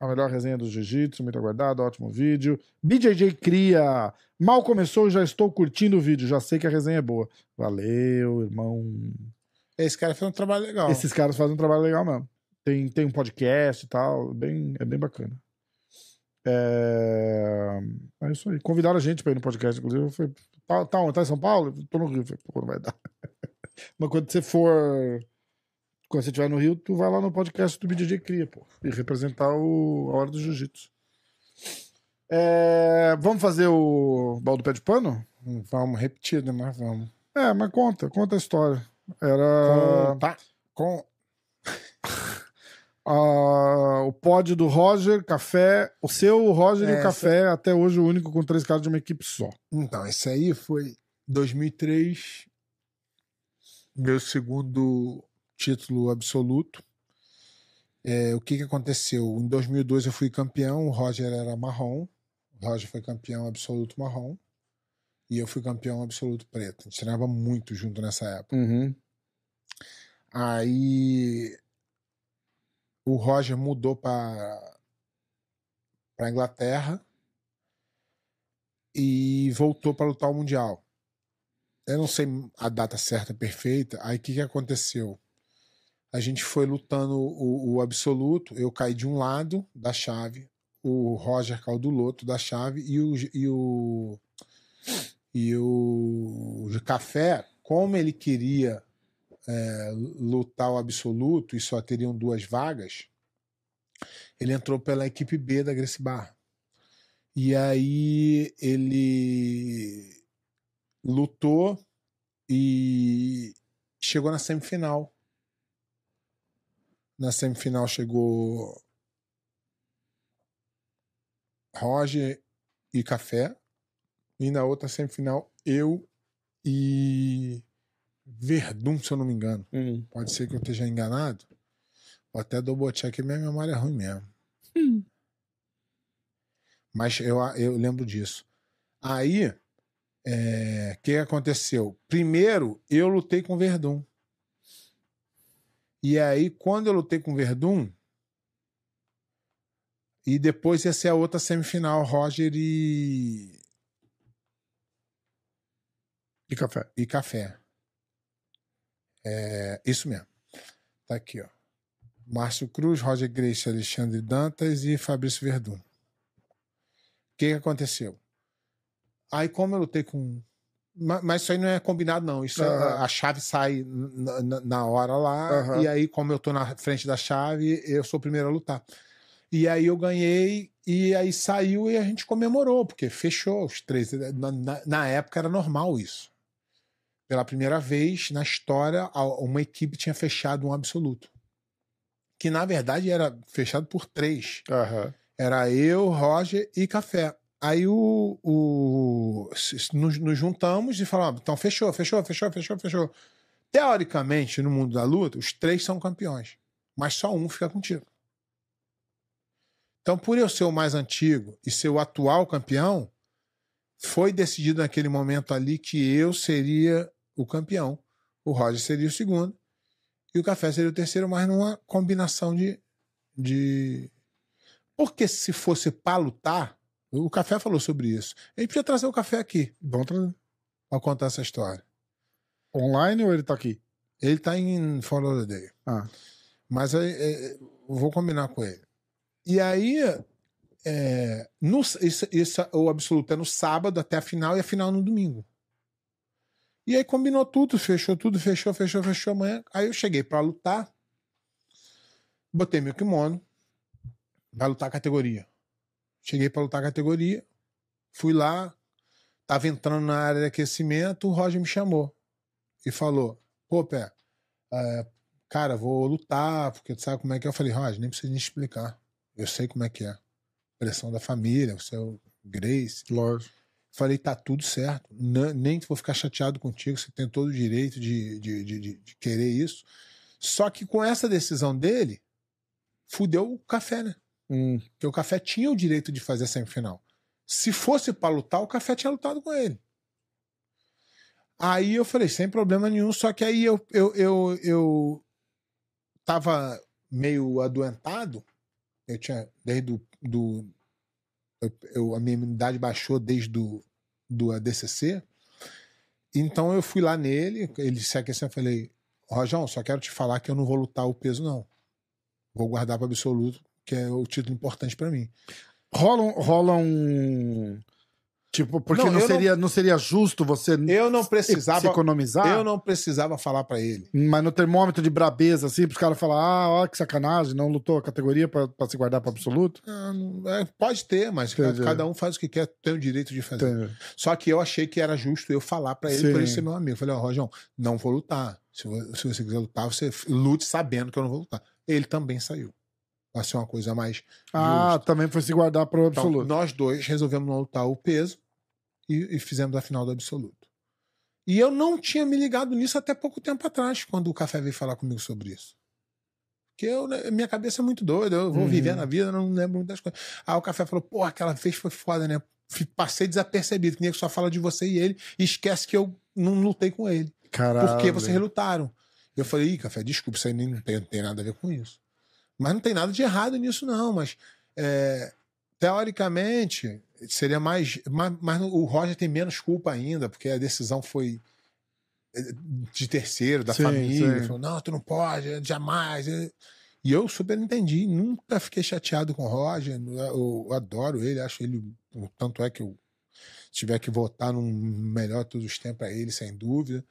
A melhor resenha do Jiu-Jitsu, muito aguardado, ótimo vídeo. BJJ Cria, mal começou, já estou curtindo o vídeo, já sei que a resenha é boa. Valeu, irmão. Esse cara fez um trabalho legal. Esses caras fazem um trabalho legal mesmo. Tem, tem um podcast e tal, bem, é bem bacana. É... é isso aí. Convidaram a gente pra ir no podcast, inclusive. Eu falei, tá, tá, onde? tá em São Paulo? Eu tô no Rio. Eu falei, pô, não vai dar. Mas quando você for. Quando você estiver no Rio, tu vai lá no podcast do BJJ Cria, pô. E representar o... a hora do jiu-jitsu. É... Vamos fazer o baldo pé de pano? Vamos, repetido, mas vamos. É, mas conta, conta a história. Era. Com, tá, com, Ah, o pódio do Roger, café. O seu, o Roger e o É, café, até hoje o único com três caras de uma equipe só. Então, esse aí foi 2003, meu segundo título absoluto. É, o que, que aconteceu? Em 2002 eu fui campeão, o Roger era marrom, o Roger foi campeão absoluto marrom, e eu fui campeão absoluto preto. A gente treinava muito junto nessa época. Aí o Roger mudou para para Inglaterra e voltou para lutar o mundial. Eu não sei a data certa perfeita. Aí o que, que aconteceu? A gente foi lutando o, o absoluto. Eu caí de um lado da chave, o Roger caiu do outro da chave e o e o e o café, como ele queria é, lutar o absoluto e só teriam duas vagas, ele entrou pela equipe B da Gracie Barra. E aí ele lutou e chegou na semifinal. Na semifinal chegou Roger e Café. E na outra semifinal, eu e Verdun, se eu não me engano. Pode ser que eu esteja enganado. Vou até double check, minha memória é ruim mesmo. Mas eu, eu lembro disso. Aí, é, o que aconteceu? Primeiro, eu lutei com Verdun. E aí, quando eu lutei com o Verdun, e depois ia ser a outra semifinal, Roger e, E café. e Café. É, isso mesmo. Tá aqui, ó. Márcio Cruz, Roger Grace, Alexandre Dantas e Fabrício Verdun. O que, que aconteceu? Aí, como eu lutei com. Ma- Mas isso aí não é combinado, não. Isso é- Aham. a chave sai na, na- hora lá. Aham. E aí, como eu tô na frente da chave, eu sou o primeiro a lutar. E aí eu ganhei, e aí saiu e a gente comemorou, porque fechou os três. Na, na- na época era normal isso. Pela primeira vez na história, uma equipe tinha fechado um absoluto. Que na verdade era fechado por três. Aham. Era eu, Roger e Café. Aí o, o nos, nos juntamos e falamos: então fechou, fechou, fechou, fechou, fechou. Teoricamente, no mundo da luta, os três são campeões, mas só um fica contigo. Então, por eu ser o mais antigo e ser o atual campeão, foi decidido naquele momento ali que eu seria o campeão, o Roger seria o segundo e o Café seria o terceiro, mas numa combinação de, de porque se fosse para lutar, o Café falou sobre isso. A gente podia trazer o Café aqui Vamos trazer. para contar essa história. Online ou ele tá aqui? Ele tá em Fort Lauderdale. Ah. Mas é, é, eu vou combinar com ele. E aí, é, no, isso, isso- o absoluto é no sábado até a final e a final no domingo. E aí combinou tudo, fechou tudo, fechou, fechou, fechou amanhã. Aí eu cheguei para lutar, botei meu kimono, vai lutar a categoria. Cheguei para lutar a categoria, fui lá, tava entrando na área de aquecimento, o Roger me chamou e falou: pô, Pé, é, cara, vou lutar, porque tu sabe como é que é. Eu falei, Roger, nem precisa me explicar. Eu sei como é que é. Pressão da família, o seu Grace. Lógico. Falei, tá tudo certo. N- nem vou ficar chateado contigo, você tem todo o direito de, de, de, de- de querer isso. Só que com essa decisão dele, fudeu o café, né? Hum. Porque o café tinha o direito de fazer a semifinal. Se fosse pra lutar, o Café tinha lutado com ele. Aí eu falei, sem problema nenhum, só que aí eu, eu, eu, eu tava meio adoentado. Eu tinha, desde do, do eu, eu- a minha imunidade baixou desde do, do ADCC. Então eu fui lá nele, ele se aqueceu, eu falei, Rojão, só quero te falar que eu não vou lutar o peso, não. Vou guardar para absoluto, que é o título importante para mim. Rola, um- rola um. Tipo, porque Não, não, eu não- seria, não... seria justo você Eu não se precisava, economizar. eu não precisava falar para ele. Mas no termômetro de brabeza, assim, pros caras falar, ah, olha que sacanagem, não lutou a categoria pra se guardar pra absoluto. Ah, é, pode ter, mas Entendi. cada um faz o que quer, tem o direito de fazer. Entendi. Só que eu achei que era justo eu falar pra ele, Sim. por ele ser meu amigo. Eu falei, ó, Rojão, não vou lutar. Se, vo- se você quiser lutar, você lute sabendo que eu não vou lutar. Ele também saiu. Vai ser uma coisa mais. Ah, justa. também foi se guardar pro Então, absoluto. nós dois resolvemos não lutar o peso e, e fizemos a final do absoluto. E eu não tinha me ligado nisso até pouco tempo atrás, quando o Café veio falar comigo sobre isso. Porque eu, né, minha cabeça é muito doida, eu vou Uhum. viver na vida, não lembro muitas coisas. Aí o Café falou, pô, aquela vez foi foda, né? Passei desapercebido, que nem só fala de você e ele, e esquece que eu não lutei com ele. Caralho. Porque vocês relutaram. Eu falei, ih, Café, desculpa, isso aí não tem, não tem nada a ver com isso. Mas não tem nada de errado nisso, não. Mas, é, teoricamente, seria mais. Mas, mas o Roger tem menos culpa ainda, porque a decisão foi é, de terceiro, da Sim, família. sim. Falou, não, tu não pode, jamais. E eu super entendi, nunca fiquei chateado com o Roger. Eu, eu adoro ele, acho ele. Tanto é que eu tiver que votar num melhor todos os tempos é ele, sem dúvida.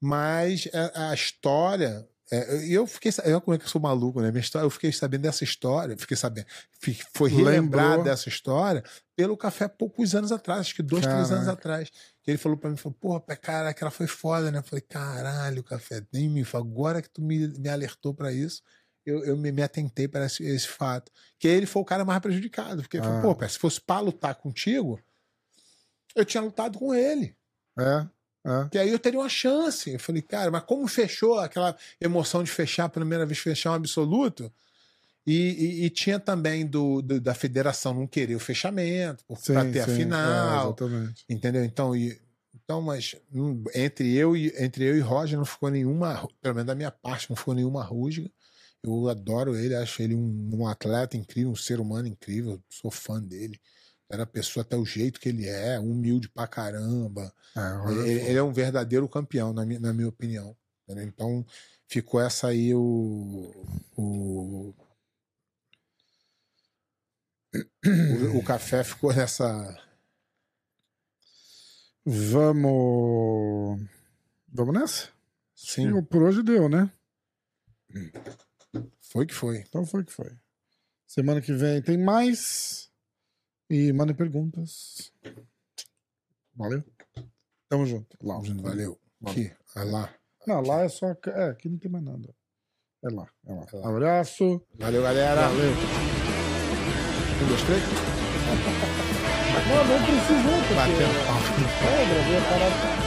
Mas a, a história. É, e eu fiquei. Eu, como é que eu sou maluco, né? Minha história, eu fiquei sabendo dessa história, fiquei sabendo. fi- Foi relembrado dessa história pelo café poucos anos atrás, acho que dois, três anos Caraca. atrás. Que ele falou pra mim, falou, porra, cara, aquela foi foda, né? Eu falei, caralho, café, nem me agora que tu me, me alertou pra isso, eu, eu me, me atentei para esse, esse fato. Que ele foi o cara mais prejudicado. Porque ele Ah. falou, pô, pé, se fosse pra lutar contigo, eu tinha lutado com ele. É, é. Que aí eu teria uma chance. Eu falei, cara, mas como fechou aquela emoção de fechar, a primeira vez fechar um absoluto? E, e- e tinha também do, do- da federação não querer o fechamento, para ter a sim, é, final. exatamente. entendeu? Então, e, então mas hum, entre eu, e, entre eu e Roger não ficou nenhuma, pelo menos da minha parte, não ficou nenhuma rusga. Eu adoro ele, acho ele um, um atleta incrível, um ser humano incrível, sou fã dele. Era a pessoa até o jeito que ele é, humilde pra caramba. É, Ele, ele é um verdadeiro campeão, na minha, na minha opinião. Então, ficou essa aí o. O, o, o café ficou nessa. Vamos. Vamos nessa? Sim, Por hoje deu, né? foi que foi. Então foi que foi. Semana que vem tem mais. E mandem perguntas. Valeu. Tamo junto. Lá. Valeu. Aqui, vai lá. Não, lá é só. É, aqui não tem mais nada. É lá, é lá. É lá. Abraço. Valeu, galera. Valeu. Um, dois, três. Não, não precisou, porque. Batendo. É, gravei a parada.